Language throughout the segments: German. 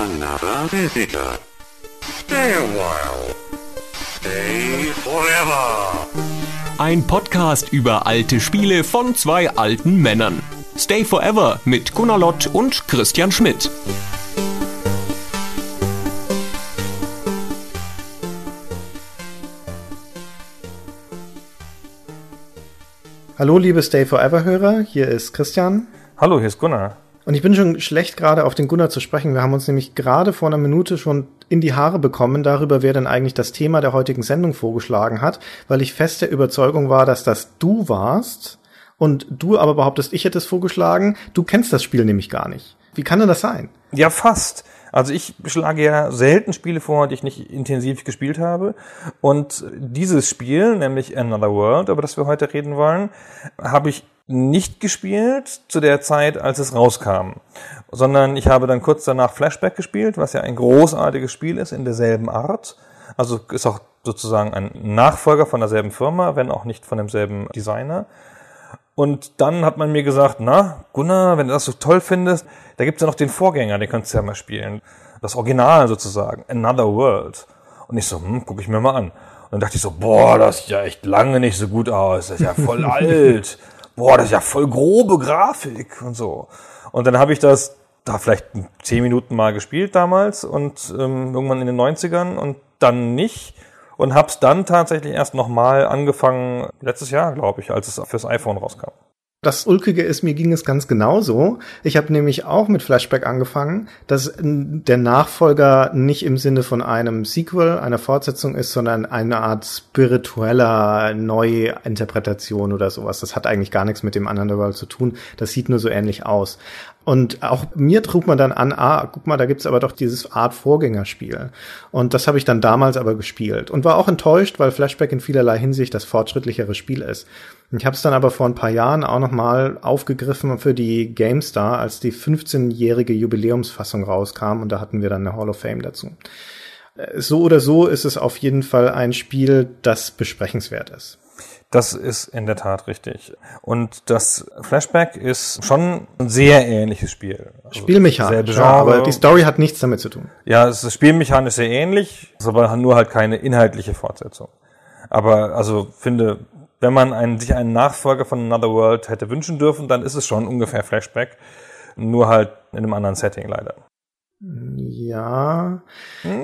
Another visitor. Stay a while. Stay forever. Ein Podcast über alte Spiele von zwei alten Männern. Stay Forever mit Gunnar Lott und Christian Schmidt. Hallo liebe Stay Forever Hörer, hier ist Christian. Hallo, hier ist Gunnar. Und ich bin schon schlecht gerade auf den Gunnar zu sprechen. Wir haben uns nämlich gerade vor einer Minute schon in die Haare bekommen darüber, wer denn eigentlich das Thema der heutigen Sendung vorgeschlagen hat, weil ich fest der Überzeugung war, dass das du warst und du aber behauptest, ich hätte es vorgeschlagen. Du kennst das Spiel nämlich gar nicht. Wie kann denn das sein? Ja, fast. Also ich schlage ja selten Spiele vor, die ich nicht intensiv gespielt habe. Und dieses Spiel, nämlich Another World, über das wir heute reden wollen, habe ich nicht gespielt zu der Zeit, als es rauskam, sondern ich habe dann kurz danach Flashback gespielt, was ja ein großartiges Spiel ist in derselben Art. Also ist auch sozusagen ein Nachfolger von derselben Firma, wenn auch nicht von demselben Designer. Und dann hat man mir gesagt, na, Gunnar, wenn du das so toll findest, da gibt's ja noch den Vorgänger, den kannst du ja mal spielen. Das Original sozusagen, Another World. Und ich so, hm, guck ich mir mal an. Und dann dachte ich so, boah, das sieht ja echt lange nicht so gut aus, das ist ja voll alt. Boah, das ist ja voll grobe Grafik und so. Und dann habe ich das da vielleicht zehn Minuten mal gespielt damals und ähm, irgendwann in den 90ern und dann nicht und hab's dann tatsächlich erst nochmal angefangen, letztes Jahr, glaube ich, als es fürs iPhone rauskam. Das Ulkige ist, mir ging es ganz genauso. Ich habe nämlich auch mit Flashback angefangen, dass der Nachfolger nicht im Sinne von einem Sequel, einer Fortsetzung ist, sondern eine Art spiritueller Neuinterpretation oder sowas. Das hat eigentlich gar nichts mit dem Underworld zu tun. Das sieht nur so ähnlich aus. Und auch mir trug man dann an, ah, guck mal, da gibt's aber doch dieses Art Vorgängerspiel. Und das habe ich dann damals aber gespielt und war auch enttäuscht, weil Flashback in vielerlei Hinsicht das fortschrittlichere Spiel ist. Ich habe es dann aber vor ein paar Jahren auch nochmal aufgegriffen für die GameStar, als die 15-jährige Jubiläumsfassung rauskam und da hatten wir dann eine Hall of Fame dazu. So oder so ist es auf jeden Fall ein Spiel, das besprechenswert ist. Das ist in der Tat richtig. Und das Flashback ist schon ein sehr ähnliches Spiel. Also Spielmechanisch, ja, aber die Story hat nichts damit zu tun. Ja, es ist spielmechanisch sehr ähnlich, aber nur halt keine inhaltliche Fortsetzung. Aber also finde, wenn man einen, sich einen Nachfolger von Another World hätte wünschen dürfen, dann ist es schon ungefähr Flashback, nur halt in einem anderen Setting leider. Ja.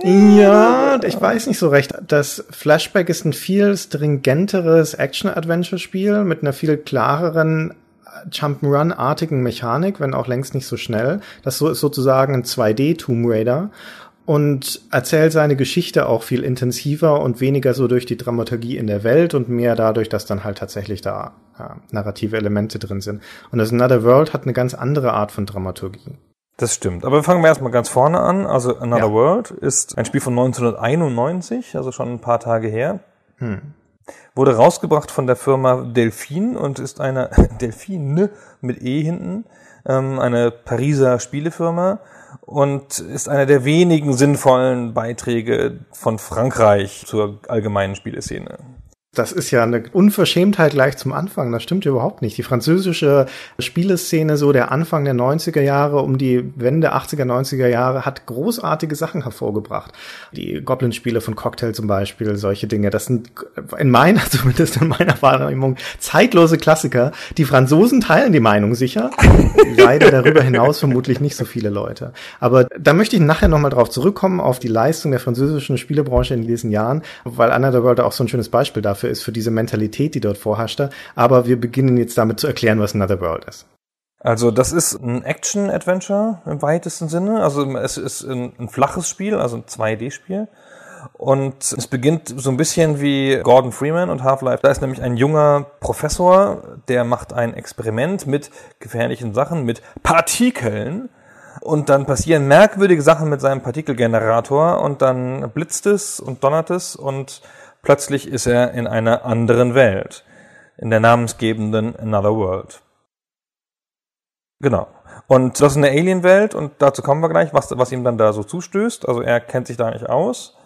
Ja, ich weiß nicht so recht. Das Flashback ist ein viel stringenteres Action-Adventure-Spiel mit einer viel klareren Jump'n'Run-artigen Mechanik, wenn auch längst nicht so schnell. Das ist sozusagen ein 2D Tomb Raider und erzählt seine Geschichte auch viel intensiver und weniger so durch die Dramaturgie in der Welt und mehr dadurch, dass dann halt tatsächlich da ja, narrative Elemente drin sind. Und das Another World hat eine ganz andere Art von Dramaturgie. Das stimmt. Aber fangen wir erstmal ganz vorne an. Also Another ja. World ist ein Spiel von 1991, also schon ein paar Tage her. Hm. Wurde rausgebracht von der Firma Delphine und ist eine Delphine mit E hinten, ähm, eine Pariser Spielefirma und ist einer der wenigen sinnvollen Beiträge von Frankreich zur allgemeinen Spieleszene. Das ist ja eine Unverschämtheit gleich zum Anfang. Das stimmt überhaupt nicht. Die französische Spieleszene, so der Anfang der 90er Jahre, um die Wende 80er, 90er Jahre, hat großartige Sachen hervorgebracht. Die Goblin-Spiele von Cocktail zum Beispiel, solche Dinge. Das sind in meiner, zumindest in meiner Wahrnehmung, zeitlose Klassiker. Die Franzosen teilen die Meinung sicher. Leider darüber hinaus vermutlich nicht so viele Leute. Aber da möchte ich nachher nochmal drauf zurückkommen, auf die Leistung der französischen Spielebranche in diesen Jahren, weil Anna der World auch so ein schönes Beispiel dafür dafür ist, für diese Mentalität, die dort vorherrschte. Aber wir beginnen jetzt damit zu erklären, was Another World ist. Also das ist ein Action-Adventure im weitesten Sinne. Also es ist ein, ein flaches Spiel, also ein 2D-Spiel. Und es beginnt so ein bisschen wie Gordon Freeman und Half-Life. Da ist nämlich ein junger Professor, der macht ein Experiment mit gefährlichen Sachen, mit Partikeln. Und dann passieren merkwürdige Sachen mit seinem Partikelgenerator und dann blitzt es und donnert es und Plötzlich ist er in einer anderen Welt, in der namensgebenden Another World. Genau. Und das ist eine Alien-Welt und dazu kommen wir gleich, was, was ihm dann da so zustößt. Also er kennt sich da nicht aus.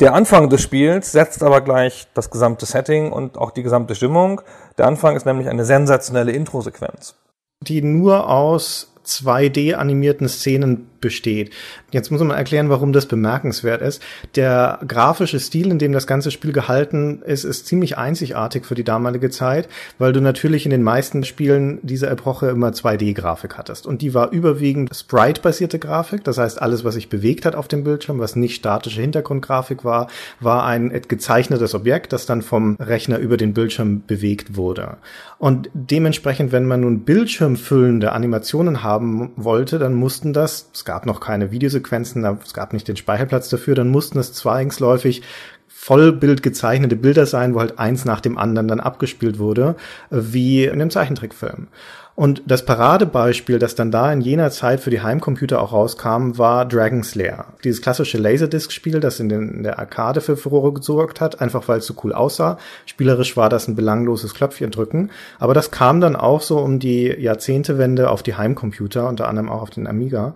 Der Anfang des Spiels setzt aber gleich das gesamte Setting und auch die gesamte Stimmung. Der Anfang ist nämlich eine sensationelle Intro-Sequenz. Die nur aus 2D animierten Szenen besteht. Jetzt muss man erklären, warum das bemerkenswert ist. Der grafische Stil, in dem das ganze Spiel gehalten ist, ist ziemlich einzigartig für die damalige Zeit, weil du natürlich in den meisten Spielen dieser Epoche immer 2D-Grafik hattest. Und die war überwiegend Sprite-basierte Grafik. Das heißt, alles, was sich bewegt hat auf dem Bildschirm, was nicht statische Hintergrundgrafik war, war ein gezeichnetes Objekt, das dann vom Rechner über den Bildschirm bewegt wurde. Und dementsprechend, wenn man nun bildschirmfüllende Animationen haben wollte, dann mussten das, es gab noch keine Videosequenzen, es gab nicht den Speicherplatz dafür, dann mussten es zwangsläufig Vollbild gezeichnete Bilder sein, wo halt eins nach dem anderen dann abgespielt wurde, wie in einem Zeichentrickfilm. Und das Paradebeispiel, das dann da in jener Zeit für die Heimcomputer auch rauskam, war Dragon's Lair. Dieses klassische Laserdisc-Spiel, das in, den, in der Arcade für Furore gesorgt hat, einfach weil es so cool aussah. Spielerisch war das ein belangloses Klöpfchen drücken. Aber das kam dann auch so um die Jahrzehntewende auf die Heimcomputer, unter anderem auch auf den Amiga.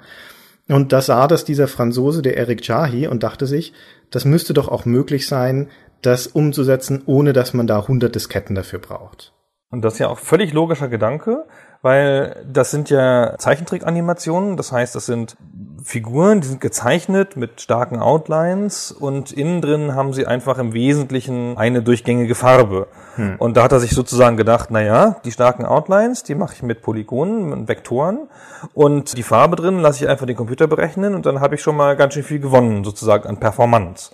Und da sah das dieser Franzose, der Eric Jahi, und dachte sich, das müsste doch auch möglich sein, das umzusetzen, ohne dass man da hundert Disketten dafür braucht. Und das ist ja auch völlig logischer Gedanke, weil das sind ja Zeichentrick-Animationen, das heißt, das sind Figuren, die sind gezeichnet mit starken Outlines und innen drin haben sie einfach im Wesentlichen eine durchgängige Farbe. Hm. Und da hat er sich sozusagen gedacht, na ja, die starken Outlines, die mache ich mit Polygonen, mit Vektoren und die Farbe drin lasse ich einfach den Computer berechnen und dann habe ich schon mal ganz schön viel gewonnen, sozusagen an Performance.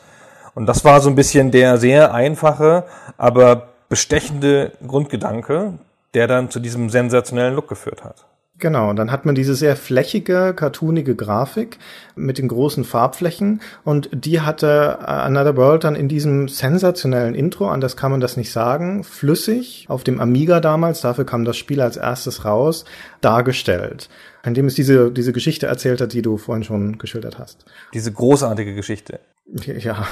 Und das war so ein bisschen der sehr einfache, aber bestechende Grundgedanke, der dann zu diesem sensationellen Look geführt hat. Genau, und dann hat man diese sehr flächige, cartoonige Grafik mit den großen Farbflächen und die hatte Another World dann in diesem sensationellen Intro, an das kann man das nicht sagen, flüssig auf dem Amiga damals, dafür kam das Spiel als erstes raus, dargestellt in dem es diese, diese Geschichte erzählt hat, die du vorhin schon geschildert hast. Diese großartige Geschichte. Ja,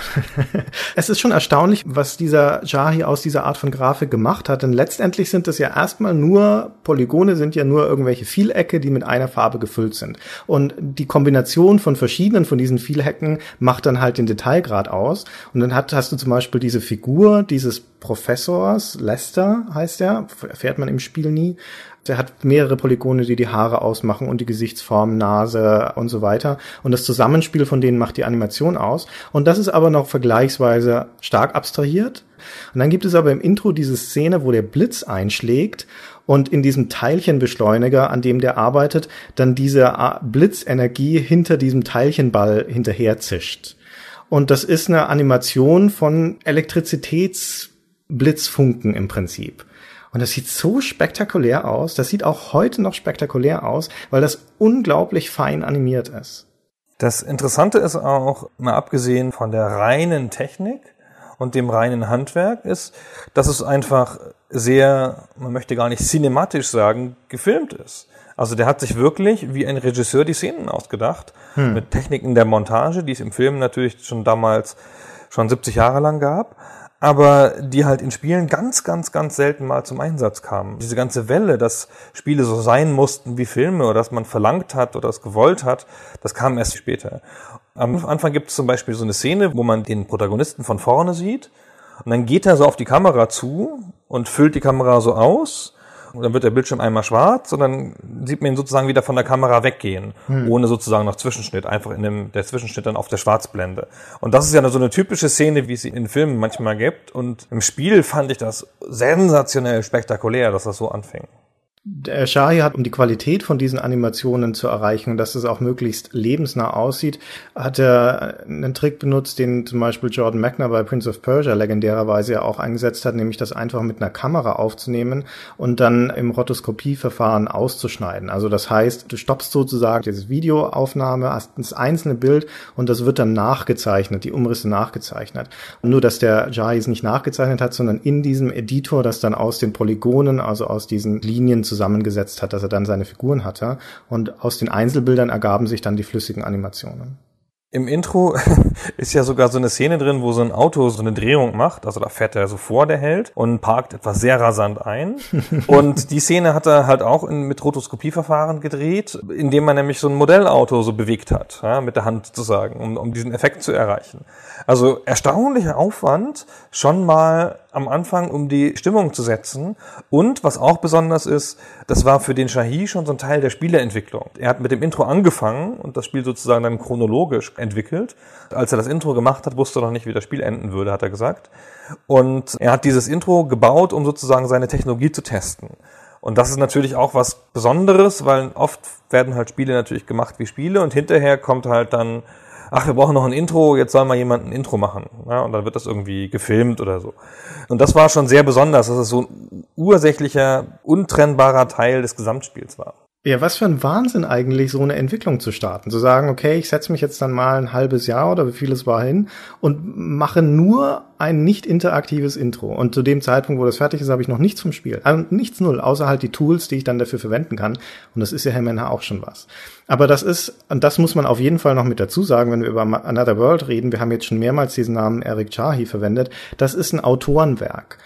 es ist schon erstaunlich, was dieser Jahi aus dieser Art von Grafik gemacht hat, denn letztendlich sind es ja erstmal nur, Polygone sind ja nur irgendwelche Vielecke, die mit einer Farbe gefüllt sind. Und die Kombination von verschiedenen von diesen Vielecken macht dann halt den Detailgrad aus. Und dann hat, hast du zum Beispiel diese Figur dieses Professors, Lester heißt er, erfährt man im Spiel nie, der hat mehrere Polygone, die die Haare ausmachen und die Gesichtsform, Nase und so weiter. Und das Zusammenspiel von denen macht die Animation aus. Und das ist aber noch vergleichsweise stark abstrahiert. Und dann gibt es aber im Intro diese Szene, wo der Blitz einschlägt und in diesem Teilchenbeschleuniger, an dem der arbeitet, dann diese Blitzenergie hinter diesem Teilchenball hinterher zischt. Und das ist eine Animation von Elektrizitätsblitzfunken im Prinzip. Und das sieht so spektakulär aus. Das sieht auch heute noch spektakulär aus, weil das unglaublich fein animiert ist. Das Interessante ist auch, mal abgesehen von der reinen Technik und dem reinen Handwerk, ist, dass es einfach sehr, man möchte gar nicht cinematisch sagen, gefilmt ist. Also der hat sich wirklich wie ein Regisseur die Szenen ausgedacht, hm. mit Techniken der Montage, die es im Film natürlich schon damals schon 70 Jahre lang gab aber die halt in Spielen ganz, ganz, ganz selten mal zum Einsatz kamen. Diese ganze Welle, dass Spiele so sein mussten wie Filme oder dass man verlangt hat oder es gewollt hat, das kam erst später. Am Anfang gibt es zum Beispiel so eine Szene, wo man den Protagonisten von vorne sieht und dann geht er so auf die Kamera zu und füllt die Kamera so aus und dann wird der Bildschirm einmal schwarz und dann sieht man ihn sozusagen wieder von der Kamera weggehen, hm. ohne sozusagen noch Zwischenschnitt, einfach in dem, der Zwischenschnitt dann auf der Schwarzblende. Und das ist ja so eine typische Szene, wie es sie in Filmen manchmal gibt. Und im Spiel fand ich das sensationell spektakulär, dass das so anfing. Der Shahi hat, um die Qualität von diesen Animationen zu erreichen, dass es auch möglichst lebensnah aussieht, hat er einen Trick benutzt, den zum Beispiel Jordan Mechner bei Prince of Persia legendärerweise ja auch eingesetzt hat, nämlich das einfach mit einer Kamera aufzunehmen und dann im Rotoskopieverfahren auszuschneiden. Also das heißt, du stoppst sozusagen diese Videoaufnahme, hast das einzelne Bild und das wird dann nachgezeichnet, die Umrisse nachgezeichnet. Und nur, dass der Shahi es nicht nachgezeichnet hat, sondern in diesem Editor, das dann aus den Polygonen, also aus diesen Linien zusammengesetzt hat, dass er dann seine Figuren hatte. Und aus den Einzelbildern ergaben sich dann die flüssigen Animationen. Im Intro ist ja sogar so eine Szene drin, wo so ein Auto so eine Drehung macht. Also da fährt er so vor, der Held, und parkt etwas sehr rasant ein. und die Szene hat er halt auch in, mit Rotoskopieverfahren gedreht, indem man nämlich so ein Modellauto so bewegt hat, ja, mit der Hand sozusagen, um, um diesen Effekt zu erreichen. Also erstaunlicher Aufwand, schon mal am Anfang, um die Stimmung zu setzen. Und was auch besonders ist, das war für den Shahi schon so ein Teil der Spieleentwicklung. Er hat mit dem Intro angefangen und das Spiel sozusagen dann chronologisch entwickelt. Als er das Intro gemacht hat, wusste er noch nicht, wie das Spiel enden würde, hat er gesagt. Und er hat dieses Intro gebaut, um sozusagen seine Technologie zu testen. Und das ist natürlich auch was Besonderes, weil oft werden halt Spiele natürlich gemacht wie Spiele und hinterher kommt halt dann ach, wir brauchen noch ein Intro, jetzt soll mal jemand ein Intro machen. Ja, und dann wird das irgendwie gefilmt oder so. Und das war schon sehr besonders, dass es so ein ursächlicher, untrennbarer Teil des Gesamtspiels war. Ja, was für ein Wahnsinn eigentlich, so eine Entwicklung zu starten. Zu sagen, okay, ich setze mich jetzt dann mal ein halbes Jahr oder wie viel es war hin und mache nur ein nicht interaktives Intro. Und zu dem Zeitpunkt, wo das fertig ist, habe ich noch nichts vom Spiel. Also nichts null, außer halt die Tools, die ich dann dafür verwenden kann. Und das ist ja Herr auch schon was. Aber das ist, und das muss man auf jeden Fall noch mit dazu sagen, wenn wir über Another World reden, wir haben jetzt schon mehrmals diesen Namen Eric Chahi verwendet, das ist ein Autorenwerk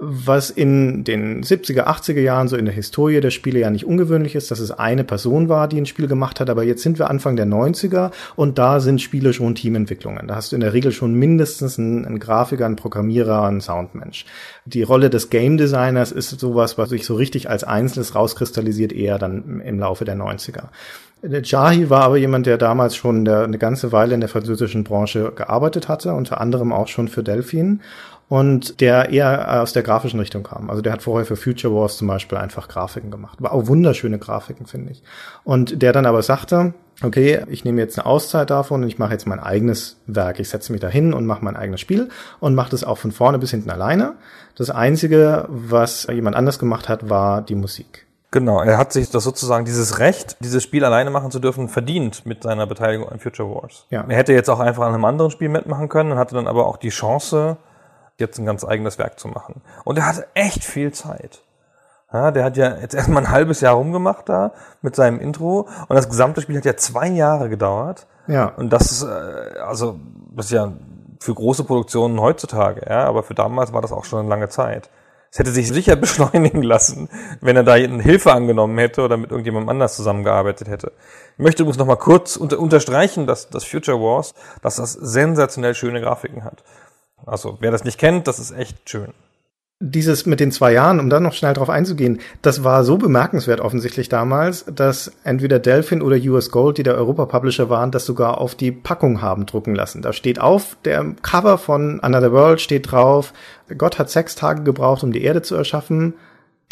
was in den 70er, 80er Jahren so in der Historie der Spiele ja nicht ungewöhnlich ist, dass es eine Person war, die ein Spiel gemacht hat, aber jetzt sind wir Anfang der 90er und da sind Spiele schon Teamentwicklungen. Da hast du in der Regel schon mindestens einen, einen Grafiker, einen Programmierer, einen Soundmensch. Die Rolle des Game Designers ist sowas, was sich so richtig als Einzelnes rauskristallisiert, eher dann im Laufe der 90er. Jahi war aber jemand, der damals schon eine ganze Weile in der französischen Branche gearbeitet hatte, unter anderem auch schon für Delphin und der eher aus der grafischen Richtung kam. Also der hat vorher für Future Wars zum Beispiel einfach Grafiken gemacht. War auch wunderschöne Grafiken, finde ich. Und der dann aber sagte, okay, ich nehme jetzt eine Auszeit davon und ich mache jetzt mein eigenes Werk. Ich setze mich da hin und mache mein eigenes Spiel und mache das auch von vorne bis hinten alleine. Das Einzige, was jemand anders gemacht hat, war die Musik. Genau, er hat sich das sozusagen dieses Recht, dieses Spiel alleine machen zu dürfen, verdient mit seiner Beteiligung an Future Wars. Ja. Er hätte jetzt auch einfach an einem anderen Spiel mitmachen können und hatte dann aber auch die Chance, jetzt ein ganz eigenes Werk zu machen. Und er hatte echt viel Zeit. Ja, der hat ja jetzt erstmal ein halbes Jahr rumgemacht da mit seinem Intro und das gesamte Spiel hat ja zwei Jahre gedauert. Ja. Und das ist, äh, also, das ist ja für große Produktionen heutzutage, ja, aber für damals war das auch schon eine lange Zeit. Es hätte sich sicher beschleunigen lassen, wenn er da Hilfe angenommen hätte oder mit irgendjemandem anders zusammengearbeitet hätte. Ich möchte übrigens nochmal kurz unter unterstreichen, dass das Future Wars, dass das sensationell schöne Grafiken hat. Also wer das nicht kennt, das ist echt schön. Dieses mit den zwei Jahren, um da noch schnell drauf einzugehen, das war so bemerkenswert offensichtlich damals, dass entweder Delphin oder US Gold, die der Europa-Publisher waren, das sogar auf die Packung haben drucken lassen. Da steht auf, der Cover von Another World steht drauf, Gott hat sechs Tage gebraucht, um die Erde zu erschaffen.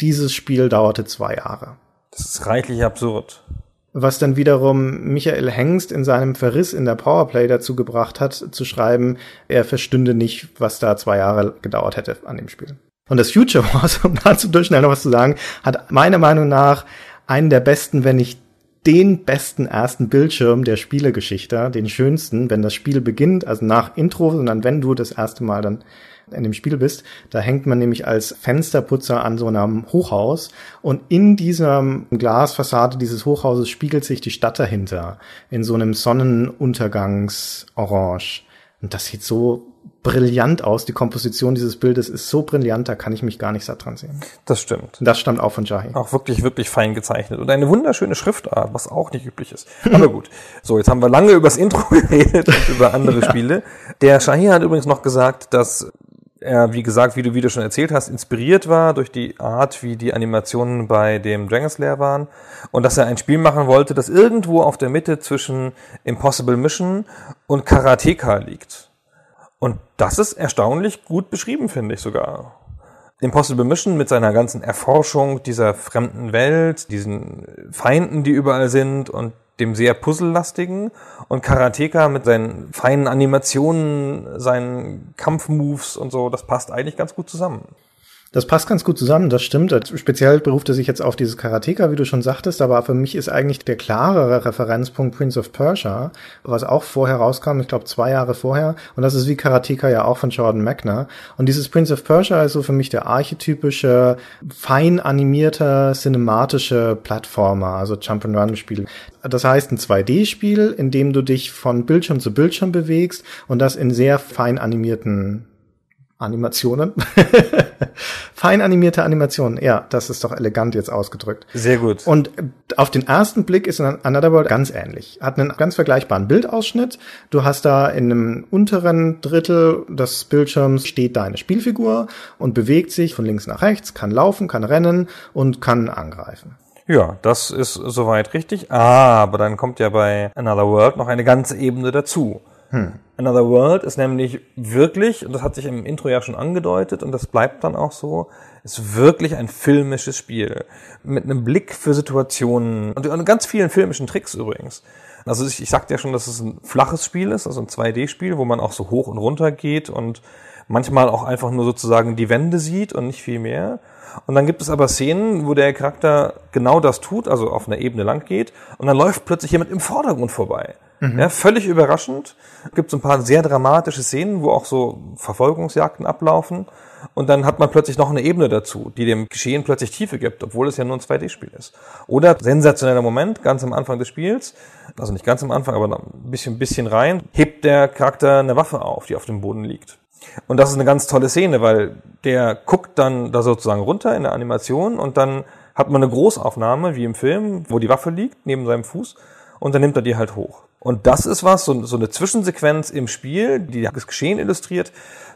Dieses Spiel dauerte zwei Jahre. Das ist reichlich absurd was dann wiederum Michael Hengst in seinem Verriss in der Powerplay dazu gebracht hat, zu schreiben, er verstünde nicht, was da zwei Jahre gedauert hätte an dem Spiel. Und das Future Wars, um dazu durchschnell noch was zu sagen, hat meiner Meinung nach einen der besten, wenn nicht den besten ersten Bildschirm der Spielegeschichte, den schönsten, wenn das Spiel beginnt, also nach Intro, sondern wenn du das erste Mal dann in dem Spiel bist. Da hängt man nämlich als Fensterputzer an so einem Hochhaus und in dieser Glasfassade dieses Hochhauses spiegelt sich die Stadt dahinter in so einem Sonnenuntergangsorange. Und das sieht so brillant aus. Die Komposition dieses Bildes ist so brillant, da kann ich mich gar nicht satt dran sehen. Das stimmt. Das stammt auch von Jahi. Auch wirklich, wirklich fein gezeichnet. Und eine wunderschöne Schriftart, was auch nicht üblich ist. Aber gut. So, jetzt haben wir lange übers Intro geredet und über andere ja. Spiele. Der Shahi hat übrigens noch gesagt, dass er, wie gesagt, wie du, wie du schon erzählt hast, inspiriert war durch die Art, wie die Animationen bei dem Dragon Slayer waren und dass er ein Spiel machen wollte, das irgendwo auf der Mitte zwischen Impossible Mission und Karateka liegt. Und das ist erstaunlich gut beschrieben, finde ich sogar. Impossible Mission mit seiner ganzen Erforschung dieser fremden Welt, diesen Feinden, die überall sind und dem sehr puzzellastigen und Karateka mit seinen feinen Animationen, seinen Kampfmoves und so, das passt eigentlich ganz gut zusammen. Das passt ganz gut zusammen, das stimmt. Speziell beruft er sich jetzt auf dieses Karateka, wie du schon sagtest, aber für mich ist eigentlich der klarere Referenzpunkt Prince of Persia, was auch vorher rauskam, ich glaube zwei Jahre vorher. Und das ist wie Karateka ja auch von Jordan Mechner. Und dieses Prince of Persia ist so für mich der archetypische, fein animierte, cinematische Plattformer, also Jump-and-Run-Spiel. Das heißt ein 2D-Spiel, in dem du dich von Bildschirm zu Bildschirm bewegst und das in sehr fein animierten Animationen. Fein animierte Animationen. Ja, das ist doch elegant jetzt ausgedrückt. Sehr gut. Und auf den ersten Blick ist Another World ganz ähnlich. Hat einen ganz vergleichbaren Bildausschnitt. Du hast da in einem unteren Drittel des Bildschirms steht deine Spielfigur und bewegt sich von links nach rechts, kann laufen, kann rennen und kann angreifen. Ja, das ist soweit richtig. Ah, aber dann kommt ja bei Another World noch eine ganze Ebene dazu. Hm. Another World ist nämlich wirklich, und das hat sich im Intro ja schon angedeutet und das bleibt dann auch so, ist wirklich ein filmisches Spiel. Mit einem Blick für Situationen und ganz vielen filmischen Tricks übrigens. Also ich, ich sagte ja schon, dass es ein flaches Spiel ist, also ein 2D-Spiel, wo man auch so hoch und runter geht und manchmal auch einfach nur sozusagen die Wände sieht und nicht viel mehr. Und dann gibt es aber Szenen, wo der Charakter genau das tut, also auf einer Ebene lang geht und dann läuft plötzlich jemand im Vordergrund vorbei. Mhm. Ja, völlig überraschend. Gibt so ein paar sehr dramatische Szenen, wo auch so Verfolgungsjagden ablaufen. Und dann hat man plötzlich noch eine Ebene dazu, die dem Geschehen plötzlich Tiefe gibt, obwohl es ja nur ein 2D-Spiel ist. Oder sensationeller Moment, ganz am Anfang des Spiels, also nicht ganz am Anfang, aber ein bisschen, bisschen rein, hebt der Charakter eine Waffe auf, die auf dem Boden liegt. Und das ist eine ganz tolle Szene, weil der guckt dann da sozusagen runter in der Animation und dann hat man eine Großaufnahme, wie im Film, wo die Waffe liegt, neben seinem Fuß, und dann nimmt er die halt hoch. Und das ist was, so, so eine Zwischensequenz im Spiel, die das Geschehen illustriert,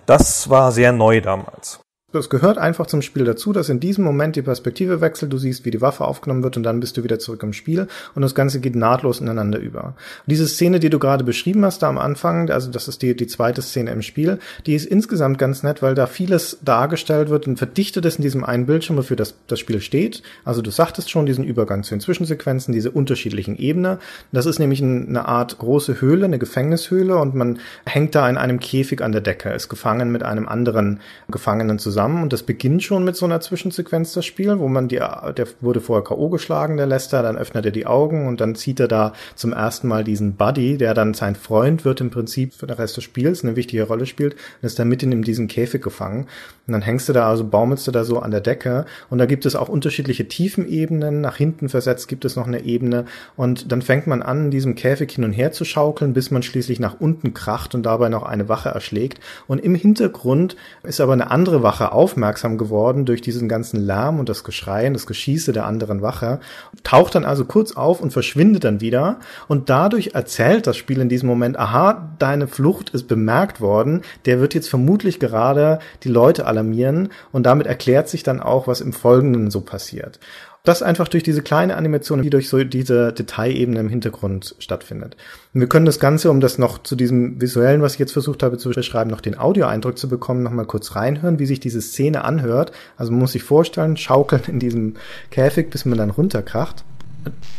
das war sehr neu damals. Das gehört einfach zum Spiel dazu, dass in diesem Moment die Perspektive wechselt, du siehst, wie die Waffe aufgenommen wird und dann bist du wieder zurück im Spiel und das Ganze geht nahtlos ineinander über. Und diese Szene, die du gerade beschrieben hast da am Anfang, also das ist die, die zweite Szene im Spiel, die ist insgesamt ganz nett, weil da vieles dargestellt wird und verdichtet ist in diesem einen Bildschirm, wofür das, das Spiel steht. Also du sagtest schon, diesen Übergang zu den Zwischensequenzen, diese unterschiedlichen Ebenen. Das ist nämlich eine Art große Höhle, eine Gefängnishöhle und man hängt da in einem Käfig an der Decke, ist gefangen mit einem anderen Gefangenen zusammen zusammen und das beginnt schon mit so einer Zwischensequenz, das Spiel, wo man die, der wurde vorher K.O. geschlagen, der Lester, dann öffnet er die Augen und dann zieht er da zum ersten Mal diesen Buddy, der dann sein Freund wird im Prinzip für den Rest des Spiels, eine wichtige Rolle spielt und ist dann mitten in diesem Käfig gefangen. Und dann hängst du da, also baumelst du da so an der Decke und da gibt es auch unterschiedliche Tiefenebenen, nach hinten versetzt gibt es noch eine Ebene und dann fängt man an, in diesem Käfig hin und her zu schaukeln, bis man schließlich nach unten kracht und dabei noch eine Wache erschlägt. Und im Hintergrund ist aber eine andere Wache aufmerksam geworden durch diesen ganzen Lärm und das Geschrei und das Geschieße der anderen Wache, taucht dann also kurz auf und verschwindet dann wieder und dadurch erzählt das Spiel in diesem Moment, aha, deine Flucht ist bemerkt worden, der wird jetzt vermutlich gerade die Leute alarmieren und damit erklärt sich dann auch, was im Folgenden so passiert. Das einfach durch diese kleine Animation, die durch so diese Detailebene im Hintergrund stattfindet. Und wir können das Ganze, um das noch zu diesem visuellen, was ich jetzt versucht habe zu beschreiben, noch den Audioeindruck zu bekommen, nochmal kurz reinhören, wie sich diese Szene anhört. Also man muss sich vorstellen, schaukeln in diesem Käfig, bis man dann runterkracht.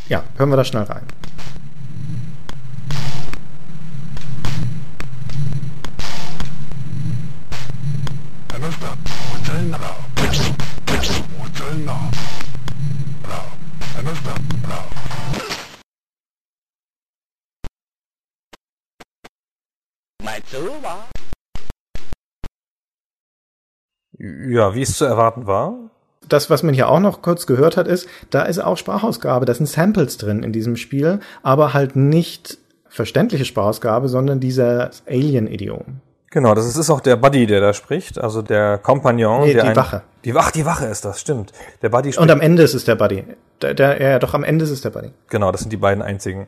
Ja, hören wir da schnell rein. Ja, wie es zu erwarten war. Das, was man hier auch noch kurz gehört hat, ist, da ist auch Sprachausgabe, da sind Samples drin in diesem Spiel, aber halt nicht verständliche Sprachausgabe, sondern dieser Alien-Idiom. Genau, das ist auch der Buddy, der da spricht, also der Kompagnon. Nee, der die ein, Wache. Die Wache, die Wache ist das, stimmt. Der Buddy spricht. Und am Ende ist es der Buddy. Der, der, ja, doch am Ende ist es der Buddy. Genau, das sind die beiden einzigen.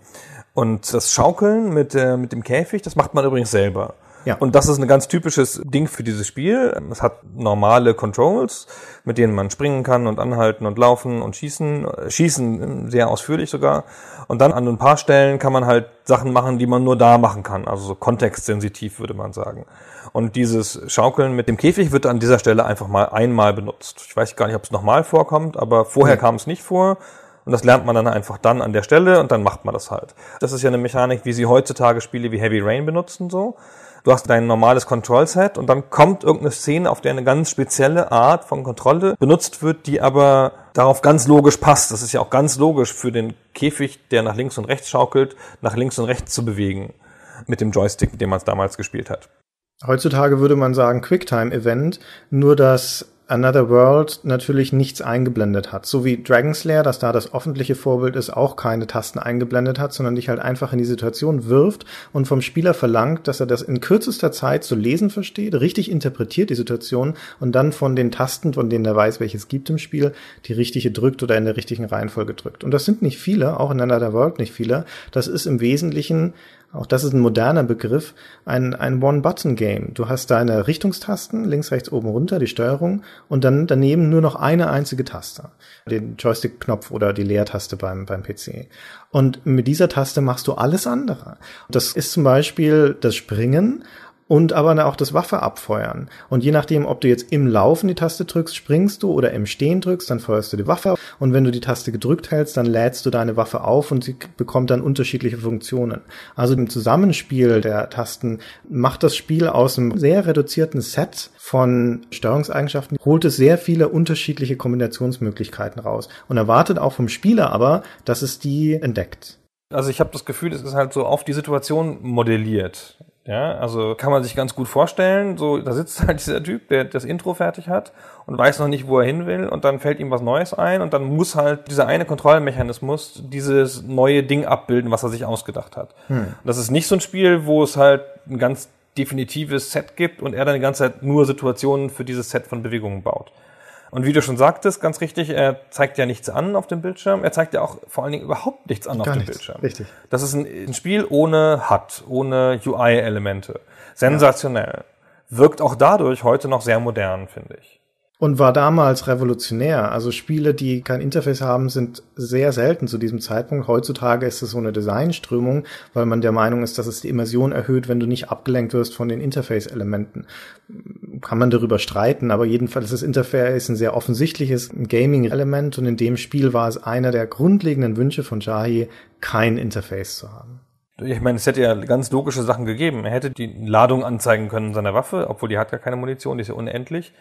Und das Schaukeln mit, äh, mit dem Käfig, das macht man übrigens selber. Ja. Und das ist ein ganz typisches Ding für dieses Spiel. Es hat normale Controls, mit denen man springen kann und anhalten und laufen und schießen. Schießen sehr ausführlich sogar. Und dann an ein paar Stellen kann man halt Sachen machen, die man nur da machen kann. Also so kontextsensitiv würde man sagen. Und dieses Schaukeln mit dem Käfig wird an dieser Stelle einfach mal einmal benutzt. Ich weiß gar nicht, ob es nochmal vorkommt, aber vorher nee. kam es nicht vor. Und das lernt man dann einfach dann an der Stelle und dann macht man das halt. Das ist ja eine Mechanik, wie sie heutzutage Spiele wie Heavy Rain benutzen, so. Du hast dein normales Control-Set und dann kommt irgendeine Szene, auf der eine ganz spezielle Art von Kontrolle benutzt wird, die aber darauf ganz logisch passt. Das ist ja auch ganz logisch für den Käfig, der nach links und rechts schaukelt, nach links und rechts zu bewegen. Mit dem Joystick, mit dem man es damals gespielt hat. Heutzutage würde man sagen Quicktime-Event, nur dass Another World natürlich nichts eingeblendet hat. So wie Dragon's Lair, das da das öffentliche Vorbild ist, auch keine Tasten eingeblendet hat, sondern dich halt einfach in die Situation wirft und vom Spieler verlangt, dass er das in kürzester Zeit zu lesen versteht, richtig interpretiert die Situation und dann von den Tasten, von denen er weiß, welches gibt im Spiel, die richtige drückt oder in der richtigen Reihenfolge drückt. Und das sind nicht viele, auch in Another World nicht viele. Das ist im Wesentlichen auch das ist ein moderner Begriff, ein, ein One-Button-Game. Du hast deine Richtungstasten, links, rechts, oben, runter, die Steuerung und dann daneben nur noch eine einzige Taste. Den Joystick-Knopf oder die Leertaste beim, beim PC. Und mit dieser Taste machst du alles andere. Das ist zum Beispiel das Springen und aber auch das Waffe abfeuern. Und je nachdem, ob du jetzt im Laufen die Taste drückst, springst du oder im Stehen drückst, dann feuerst du die Waffe. Und wenn du die Taste gedrückt hältst, dann lädst du deine Waffe auf und sie bekommt dann unterschiedliche Funktionen. Also im Zusammenspiel der Tasten macht das Spiel aus einem sehr reduzierten Set von Steuerungseigenschaften, holt es sehr viele unterschiedliche Kombinationsmöglichkeiten raus und erwartet auch vom Spieler aber, dass es die entdeckt. Also ich habe das Gefühl, es ist halt so auf die Situation modelliert. Ja, also kann man sich ganz gut vorstellen, so da sitzt halt dieser Typ, der das Intro fertig hat und weiß noch nicht, wo er hin will und dann fällt ihm was Neues ein und dann muss halt dieser eine Kontrollmechanismus dieses neue Ding abbilden, was er sich ausgedacht hat. Hm. Das ist nicht so ein Spiel, wo es halt ein ganz definitives Set gibt und er dann die ganze Zeit nur Situationen für dieses Set von Bewegungen baut. Und wie du schon sagtest, ganz richtig, er zeigt ja nichts an auf dem Bildschirm. Er zeigt ja auch vor allen Dingen überhaupt nichts an Gar auf dem nichts. Bildschirm. Richtig. Das ist ein, ein Spiel ohne HUD, ohne UI-Elemente. Sensationell. Wirkt auch dadurch heute noch sehr modern, finde ich. Und war damals revolutionär. Also Spiele, die kein Interface haben, sind sehr selten zu diesem Zeitpunkt. Heutzutage ist es so eine Designströmung, weil man der Meinung ist, dass es die Immersion erhöht, wenn du nicht abgelenkt wirst von den Interface-Elementen. Kann man darüber streiten, aber jedenfalls ist das Interface ein sehr offensichtliches Gaming-Element und in dem Spiel war es einer der grundlegenden Wünsche von Jahi, kein Interface zu haben. Ich meine, es hätte ja ganz logische Sachen gegeben. Er hätte die Ladung anzeigen können seiner Waffe, obwohl die hat ja keine Munition, die ist ja unendlich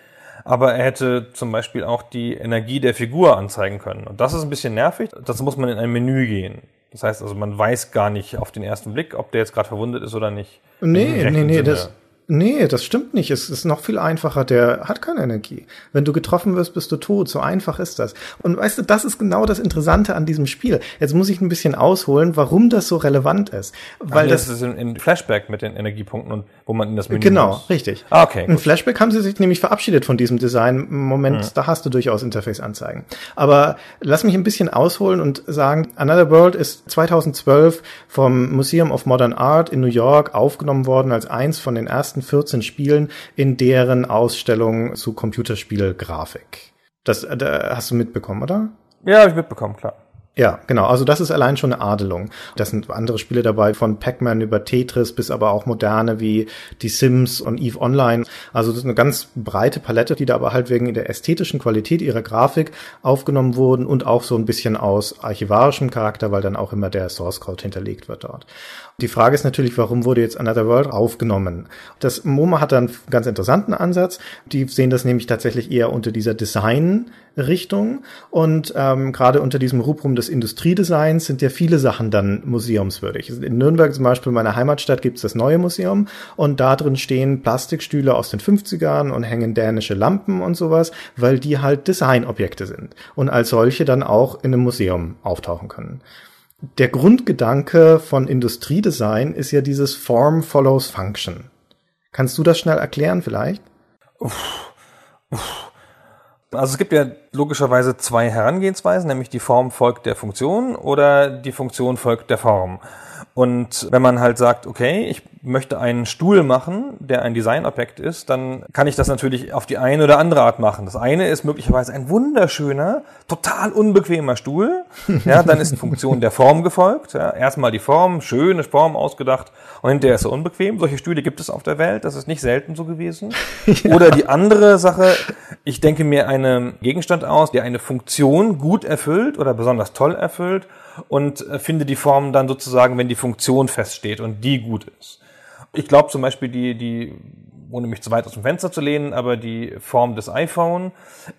aber er hätte zum Beispiel auch die Energie der Figur anzeigen können. Und das ist ein bisschen nervig. Das muss man in ein Menü gehen. Das heißt also, man weiß gar nicht auf den ersten Blick, ob der jetzt gerade verwundet ist oder nicht. Nee, nee, nee, das, Nee, das stimmt nicht. Es ist noch viel einfacher. Der hat keine Energie. Wenn du getroffen wirst, bist du tot. So einfach ist das. Und weißt du, das ist genau das Interessante an diesem Spiel. Jetzt muss ich ein bisschen ausholen, warum das so relevant ist. Weil Ach, das, das ist in Flashback mit den Energiepunkten und wo man in das Menü Genau, muss. richtig. Ah, okay. In Flashback haben sie sich nämlich verabschiedet von diesem Design. Moment, Mhm. da hast du durchaus Interface-Anzeigen. Aber lass mich ein bisschen ausholen und sagen, Another World ist 2012 vom Museum of Modern Art in New York aufgenommen worden als eins von den ersten 14 Spielen in deren Ausstellung zu Computerspielgrafik. Das äh, da hast du mitbekommen, oder? Ja, habe ich mitbekommen, klar. Ja, genau. Also das ist allein schon eine Adelung. Das sind andere Spiele dabei, von Pac-Man über Tetris bis aber auch moderne wie die Sims und Eve Online. Also das ist eine ganz breite Palette, die da aber halt wegen der ästhetischen Qualität ihrer Grafik aufgenommen wurden und auch so ein bisschen aus archivarischem Charakter, weil dann auch immer der Source Code hinterlegt wird dort. Die Frage ist natürlich, warum wurde jetzt Another World aufgenommen? Das MoMA hat einen ganz interessanten Ansatz. Die sehen das nämlich tatsächlich eher unter dieser Design-Richtung und ähm, gerade unter diesem Rubrum des Industriedesigns sind ja viele Sachen dann museumswürdig. In Nürnberg zum Beispiel, meiner Heimatstadt, gibt es das neue Museum und da drin stehen Plastikstühle aus den 50ern und hängen dänische Lampen und sowas, weil die halt Designobjekte sind und als solche dann auch in einem Museum auftauchen können. Der Grundgedanke von Industriedesign ist ja dieses Form follows Function. Kannst du das schnell erklären vielleicht? Also es gibt ja logischerweise zwei Herangehensweisen, nämlich die Form folgt der Funktion oder die Funktion folgt der Form. Und wenn man halt sagt, okay, ich möchte einen Stuhl machen, der ein Designobjekt ist, dann kann ich das natürlich auf die eine oder andere Art machen. Das eine ist möglicherweise ein wunderschöner, total unbequemer Stuhl. Ja, dann ist die Funktion der Form gefolgt. Ja, erstmal die Form, schöne Form ausgedacht und hinterher ist er unbequem. Solche Stühle gibt es auf der Welt, das ist nicht selten so gewesen. Oder die andere Sache, Ich denke mir einen Gegenstand aus, der eine Funktion gut erfüllt oder besonders toll erfüllt und äh, finde die Form dann sozusagen, wenn die Funktion feststeht und die gut ist. Ich glaube zum Beispiel die, die, ohne mich zu weit aus dem Fenster zu lehnen, aber die Form des iPhone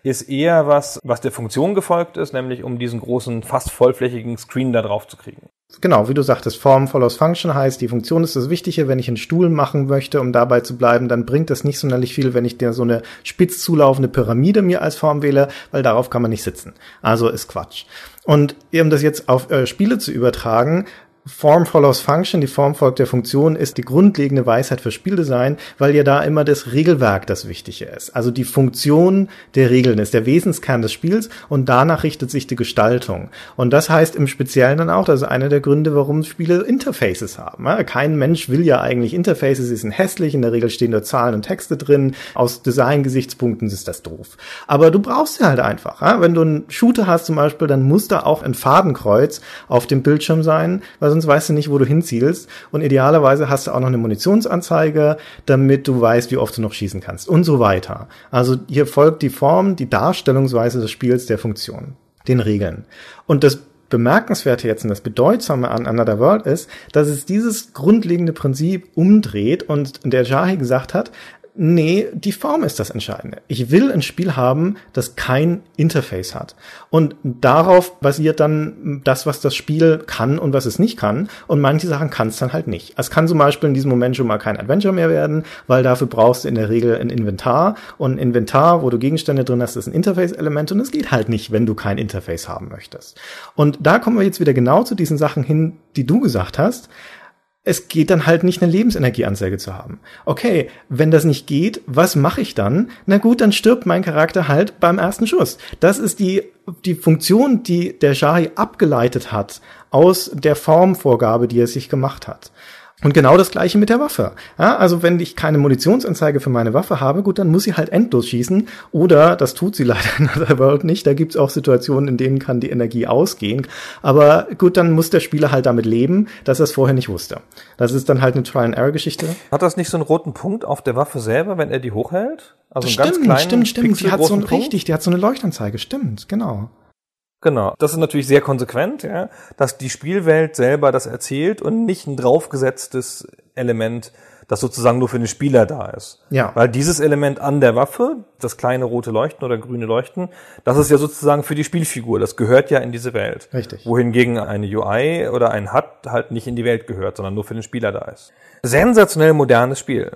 ist eher was, was der Funktion gefolgt ist, nämlich um diesen großen, fast vollflächigen Screen da drauf zu kriegen. Genau, wie du sagtest, Form follows Function heißt, die Funktion ist das Wichtige. Wenn ich einen Stuhl machen möchte, um dabei zu bleiben, dann bringt das nicht sonderlich viel, wenn ich dir so eine spitz zulaufende Pyramide mir als Form wähle, weil darauf kann man nicht sitzen. Also ist Quatsch. Und um das jetzt auf äh, Spiele zu übertragen, Form follows Function, die Form folgt der Funktion, ist die grundlegende Weisheit für Spieldesign, weil ja da immer das Regelwerk das Wichtige ist. Also die Funktion der Regeln ist der Wesenskern des Spiels und danach richtet sich die Gestaltung. Und das heißt im Speziellen dann auch, das ist einer der Gründe, warum Spiele Interfaces haben. Kein Mensch will ja eigentlich Interfaces, sie sind hässlich, in der Regel stehen nur Zahlen und Texte drin. Aus Design-Gesichtspunkten ist das doof. Aber du brauchst sie halt einfach. Wenn du einen Shooter hast zum Beispiel, dann muss da auch ein Fadenkreuz auf dem Bildschirm sein, weil sonst weißt du nicht, wo du hinzielst. Und idealerweise hast du auch noch eine Munitionsanzeige, damit du weißt, wie oft du noch schießen kannst und so weiter. Also hier folgt die Form, die Darstellungsweise des Spiels der Funktion, den Regeln. Und das Bemerkenswerte jetzt und das Bedeutsame an Another World ist, dass es dieses grundlegende Prinzip umdreht und der Jahi gesagt hat, Nee, die Form ist das Entscheidende. Ich will ein Spiel haben, das kein Interface hat. Und darauf basiert dann das, was das Spiel kann und was es nicht kann. Und manche Sachen kann es dann halt nicht. Es kann zum Beispiel in diesem Moment schon mal kein Adventure mehr werden, weil dafür brauchst du in der Regel ein Inventar. Und ein Inventar, wo du Gegenstände drin hast, ist ein Interface-Element und es geht halt nicht, wenn du kein Interface haben möchtest. Und da kommen wir jetzt wieder genau zu diesen Sachen hin, die du gesagt hast es geht dann halt nicht, eine Lebensenergieanzeige zu haben. Okay, wenn das nicht geht, was mache ich dann? Na gut, dann stirbt mein Charakter halt beim ersten Schuss. Das ist die, die Funktion, die der Shahi abgeleitet hat aus der Formvorgabe, die er sich gemacht hat. Und genau das gleiche mit der Waffe. Ja, also wenn ich keine Munitionsanzeige für meine Waffe habe, gut, dann muss sie halt endlos schießen. Oder, das tut sie leider in der World nicht, da gibt's auch Situationen, in denen kann die Energie ausgehen. Aber gut, dann muss der Spieler halt damit leben, dass er es vorher nicht wusste. Das ist dann halt eine Trial-and-Error-Geschichte. Hat das nicht so einen roten Punkt auf der Waffe selber, wenn er die hochhält? Also stimmt, stimmt, stimmt. Die hat so einen, richtig, die hat so eine Leuchtanzeige, stimmt, genau. Genau. Das ist natürlich sehr konsequent, ja, dass die Spielwelt selber das erzählt und nicht ein draufgesetztes Element, das sozusagen nur für den Spieler da ist. Ja. Weil dieses Element an der Waffe, das kleine rote Leuchten oder grüne Leuchten, das ist ja sozusagen für die Spielfigur. Das gehört ja in diese Welt. Richtig. Wohingegen eine UI oder ein HUD halt nicht in die Welt gehört, sondern nur für den Spieler da ist. Sensationell modernes Spiel.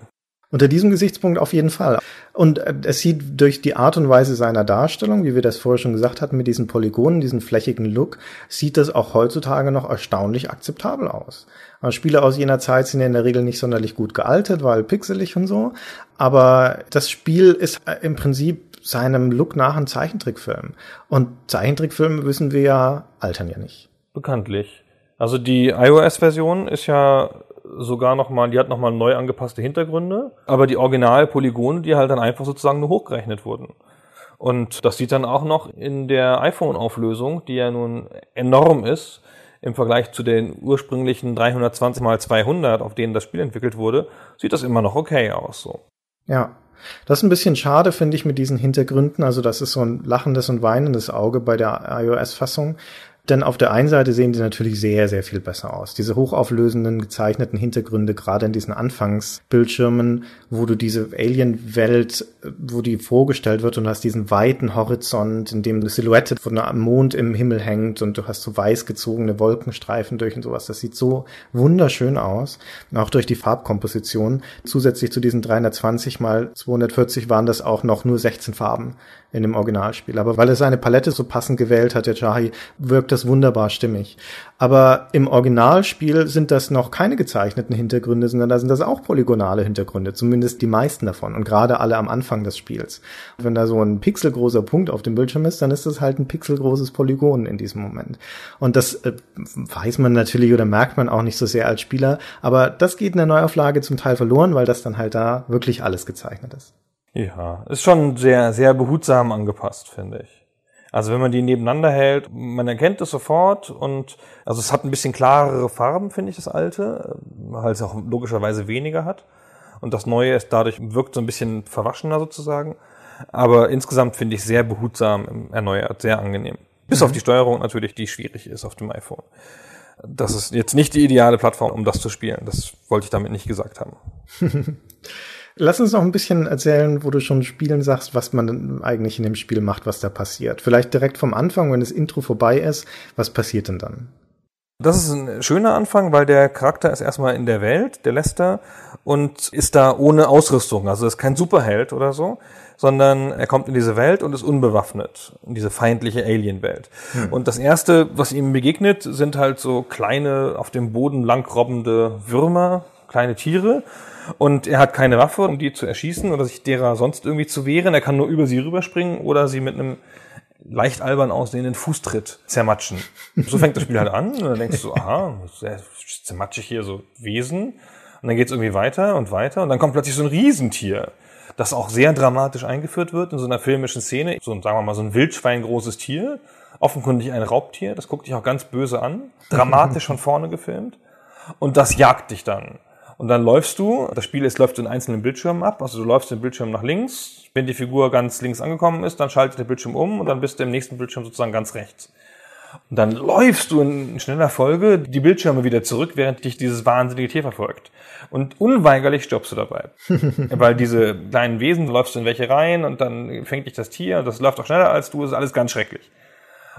Unter diesem Gesichtspunkt auf jeden Fall. Und äh, es sieht durch die Art und Weise seiner Darstellung, wie wir das vorher schon gesagt hatten, mit diesen Polygonen, diesen flächigen Look, sieht das auch heutzutage noch erstaunlich akzeptabel aus. Aber Spiele aus jener Zeit sind ja in der Regel nicht sonderlich gut gealtert, weil pixelig und so. Aber das Spiel ist äh, im Prinzip seinem Look nach ein Zeichentrickfilm. Und Zeichentrickfilme wissen wir ja, altern ja nicht. Bekanntlich. Also die iOS-Version ist ja sogar nochmal, die hat nochmal neu angepasste Hintergründe, aber die Original-Polygone, die halt dann einfach sozusagen nur hochgerechnet wurden. Und das sieht dann auch noch in der iPhone-Auflösung, die ja nun enorm ist, im Vergleich zu den ursprünglichen 320 mal 200, auf denen das Spiel entwickelt wurde, sieht das immer noch okay aus, so. Ja. Das ist ein bisschen schade, finde ich, mit diesen Hintergründen. Also das ist so ein lachendes und weinendes Auge bei der iOS-Fassung. Denn auf der einen Seite sehen die natürlich sehr, sehr viel besser aus. Diese hochauflösenden, gezeichneten Hintergründe, gerade in diesen Anfangsbildschirmen, wo du diese Alien-Welt, wo die vorgestellt wird und hast diesen weiten Horizont, in dem eine Silhouette von einem Mond im Himmel hängt und du hast so weiß gezogene Wolkenstreifen durch und sowas. Das sieht so wunderschön aus. Auch durch die Farbkomposition. Zusätzlich zu diesen 320 mal 240 waren das auch noch nur 16 Farben in dem Originalspiel. Aber weil er seine Palette so passend gewählt hat, der Jahi, wirkt das wunderbar stimmig. Aber im Originalspiel sind das noch keine gezeichneten Hintergründe, sondern da sind das auch polygonale Hintergründe, zumindest die meisten davon und gerade alle am Anfang des Spiels. Wenn da so ein pixelgroßer Punkt auf dem Bildschirm ist, dann ist das halt ein pixelgroßes Polygon in diesem Moment. Und das äh, weiß man natürlich oder merkt man auch nicht so sehr als Spieler, aber das geht in der Neuauflage zum Teil verloren, weil das dann halt da wirklich alles gezeichnet ist. Ja, ist schon sehr, sehr behutsam angepasst, finde ich. Also wenn man die nebeneinander hält, man erkennt es sofort und also es hat ein bisschen klarere Farben, finde ich, das alte, weil es auch logischerweise weniger hat. Und das neue ist dadurch wirkt so ein bisschen verwaschener sozusagen. Aber insgesamt finde ich sehr behutsam erneuert, sehr angenehm. Bis mhm. auf die Steuerung natürlich, die schwierig ist auf dem iPhone. Das ist jetzt nicht die ideale Plattform, um das zu spielen. Das wollte ich damit nicht gesagt haben. Lass uns noch ein bisschen erzählen, wo du schon Spielen sagst, was man eigentlich in dem Spiel macht, was da passiert. Vielleicht direkt vom Anfang, wenn das Intro vorbei ist, was passiert denn dann? Das ist ein schöner Anfang, weil der Charakter ist erstmal in der Welt, der Lester, und ist da ohne Ausrüstung. Also ist kein Superheld oder so, sondern er kommt in diese Welt und ist unbewaffnet, in diese feindliche Alien-Welt. Hm. Und das erste, was ihm begegnet, sind halt so kleine, auf dem Boden langrobbende Würmer, kleine Tiere. Und er hat keine Waffe, um die zu erschießen oder sich derer sonst irgendwie zu wehren. Er kann nur über sie rüberspringen oder sie mit einem leicht albern aussehenden Fußtritt zermatschen. So fängt das Spiel halt an und dann denkst du so, aha, zermatsche ich hier so Wesen. Und dann geht's irgendwie weiter und weiter und dann kommt plötzlich so ein Riesentier, das auch sehr dramatisch eingeführt wird in so einer filmischen Szene. So ein, sagen wir mal, so ein Wildschwein großes Tier, offenkundig ein Raubtier, das guckt dich auch ganz böse an, dramatisch von vorne gefilmt und das jagt dich dann. Und dann läufst du, das Spiel ist, läuft in einzelnen Bildschirmen ab, also du läufst den Bildschirm nach links, wenn die Figur ganz links angekommen ist, dann schaltet der Bildschirm um und dann bist du im nächsten Bildschirm sozusagen ganz rechts. Und dann läufst du in schneller Folge die Bildschirme wieder zurück, während dich dieses wahnsinnige Tier verfolgt. Und unweigerlich stirbst du dabei. Weil diese kleinen Wesen, du läufst in welche rein und dann fängt dich das Tier, das läuft auch schneller als du, ist alles ganz schrecklich.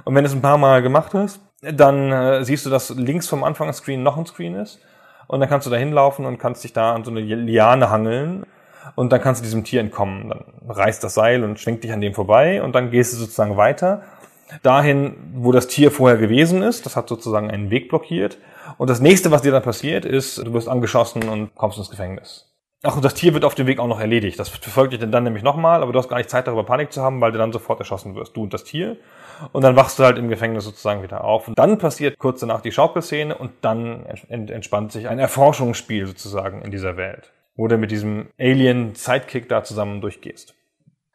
Und wenn du es ein paar Mal gemacht hast, dann äh, siehst du, dass links vom Anfangsscreen noch ein Screen ist und dann kannst du da hinlaufen und kannst dich da an so eine Liane hangeln und dann kannst du diesem Tier entkommen. Dann reißt das Seil und schwenkt dich an dem vorbei und dann gehst du sozusagen weiter dahin, wo das Tier vorher gewesen ist. Das hat sozusagen einen Weg blockiert. Und das nächste, was dir dann passiert, ist, du wirst angeschossen und kommst ins Gefängnis. Ach, und das Tier wird auf dem Weg auch noch erledigt. Das verfolgt dich dann nämlich nochmal, aber du hast gar nicht Zeit, darüber Panik zu haben, weil du dann sofort erschossen wirst, du und das Tier. Und dann wachst du halt im Gefängnis sozusagen wieder auf. Und dann passiert kurz danach die Schaukelszene und dann entspannt sich ein Erforschungsspiel sozusagen in dieser Welt, wo du mit diesem Alien-Sidekick da zusammen durchgehst.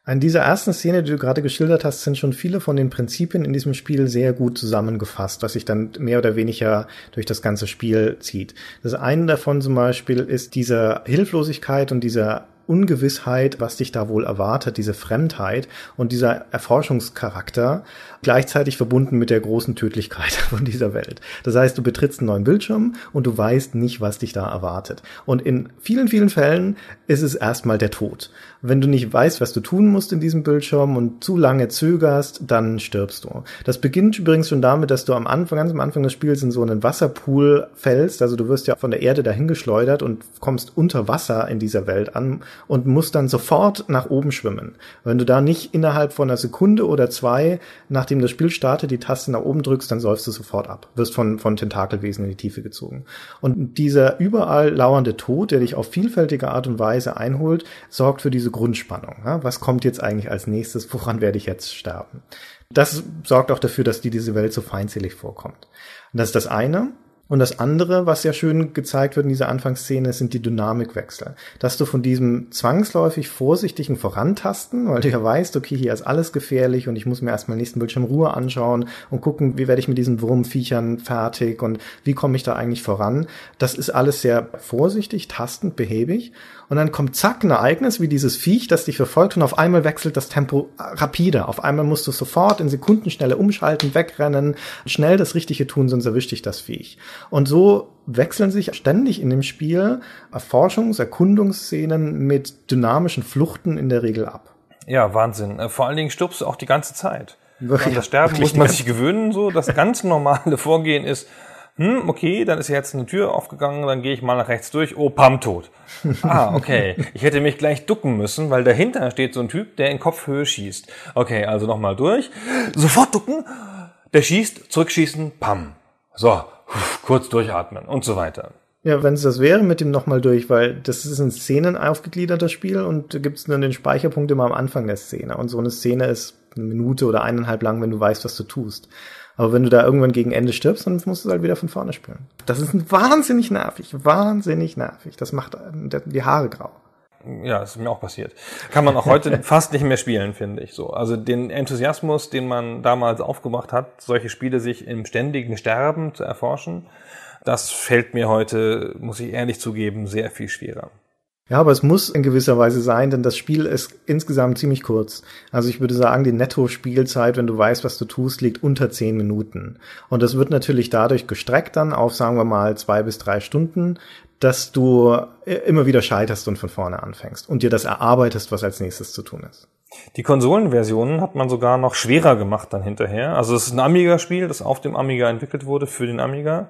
An dieser ersten Szene, die du gerade geschildert hast, sind schon viele von den Prinzipien in diesem Spiel sehr gut zusammengefasst, was sich dann mehr oder weniger durch das ganze Spiel zieht. Das eine davon zum Beispiel ist diese Hilflosigkeit und dieser Ungewissheit, was dich da wohl erwartet, diese Fremdheit und dieser Erforschungscharakter, gleichzeitig verbunden mit der großen Tödlichkeit von dieser Welt. Das heißt, du betrittst einen neuen Bildschirm und du weißt nicht, was dich da erwartet. Und in vielen, vielen Fällen ist es erstmal der Tod. Wenn du nicht weißt, was du tun musst in diesem Bildschirm und zu lange zögerst, dann stirbst du. Das beginnt übrigens schon damit, dass du am Anfang, ganz am Anfang des Spiels in so einen Wasserpool fällst. Also du wirst ja von der Erde dahin geschleudert und kommst unter Wasser in dieser Welt an und musst dann sofort nach oben schwimmen. Wenn du da nicht innerhalb von einer Sekunde oder zwei, nachdem das Spiel startet, die Taste nach oben drückst, dann säufst du sofort ab. Wirst von, von Tentakelwesen in die Tiefe gezogen. Und dieser überall lauernde Tod, der dich auf vielfältige Art und Weise einholt, sorgt für diese Grundspannung. Ja? Was kommt jetzt eigentlich als nächstes? Woran werde ich jetzt sterben? Das sorgt auch dafür, dass dir diese Welt so feindselig vorkommt. Und das ist das eine. Und das andere, was ja schön gezeigt wird in dieser Anfangsszene, sind die Dynamikwechsel. Dass du von diesem zwangsläufig vorsichtigen Vorantasten, weil du ja weißt, okay, hier ist alles gefährlich und ich muss mir erstmal nächsten Bildschirm Ruhe anschauen und gucken, wie werde ich mit diesen Wurmviechern fertig und wie komme ich da eigentlich voran. Das ist alles sehr vorsichtig, tastend, behäbig. Und dann kommt zack ein Ereignis wie dieses Viech, das dich verfolgt und auf einmal wechselt das Tempo rapide. Auf einmal musst du sofort in Sekundenschnelle umschalten, wegrennen, schnell das Richtige tun, sonst erwischt dich das Viech. Und so wechseln sich ständig in dem Spiel Erforschungs-, Erkundungsszenen mit dynamischen Fluchten in der Regel ab. Ja, Wahnsinn. Äh, vor allen Dingen stirbst du auch die ganze Zeit. Wirklich, An das Sterben muss man sich gewöhnen, so. Das ganz normale Vorgehen ist, hm, okay, dann ist jetzt eine Tür aufgegangen, dann gehe ich mal nach rechts durch, oh, Pam, tot. Ah, okay. Ich hätte mich gleich ducken müssen, weil dahinter steht so ein Typ, der in Kopfhöhe schießt. Okay, also nochmal durch. Sofort ducken, der schießt, zurückschießen, Pam. So, kurz durchatmen und so weiter. Ja, wenn es das wäre, mit dem nochmal durch, weil das ist in Szenen aufgegliedert, das Spiel, und da gibt es dann den Speicherpunkt immer am Anfang der Szene. Und so eine Szene ist eine Minute oder eineinhalb lang, wenn du weißt, was du tust. Aber wenn du da irgendwann gegen Ende stirbst, dann musst du halt wieder von vorne spielen. Das ist wahnsinnig nervig, wahnsinnig nervig. Das macht die Haare grau. Ja, das ist mir auch passiert. Kann man auch heute fast nicht mehr spielen, finde ich so. Also den Enthusiasmus, den man damals aufgebracht hat, solche Spiele sich im ständigen Sterben zu erforschen, das fällt mir heute, muss ich ehrlich zugeben, sehr viel schwerer. Ja, aber es muss in gewisser Weise sein, denn das Spiel ist insgesamt ziemlich kurz. Also ich würde sagen, die Netto-Spielzeit, wenn du weißt, was du tust, liegt unter zehn Minuten. Und das wird natürlich dadurch gestreckt dann auf, sagen wir mal, zwei bis drei Stunden, dass du immer wieder scheiterst und von vorne anfängst und dir das erarbeitest, was als nächstes zu tun ist. Die Konsolenversionen hat man sogar noch schwerer gemacht dann hinterher. Also es ist ein Amiga-Spiel, das auf dem Amiga entwickelt wurde für den Amiga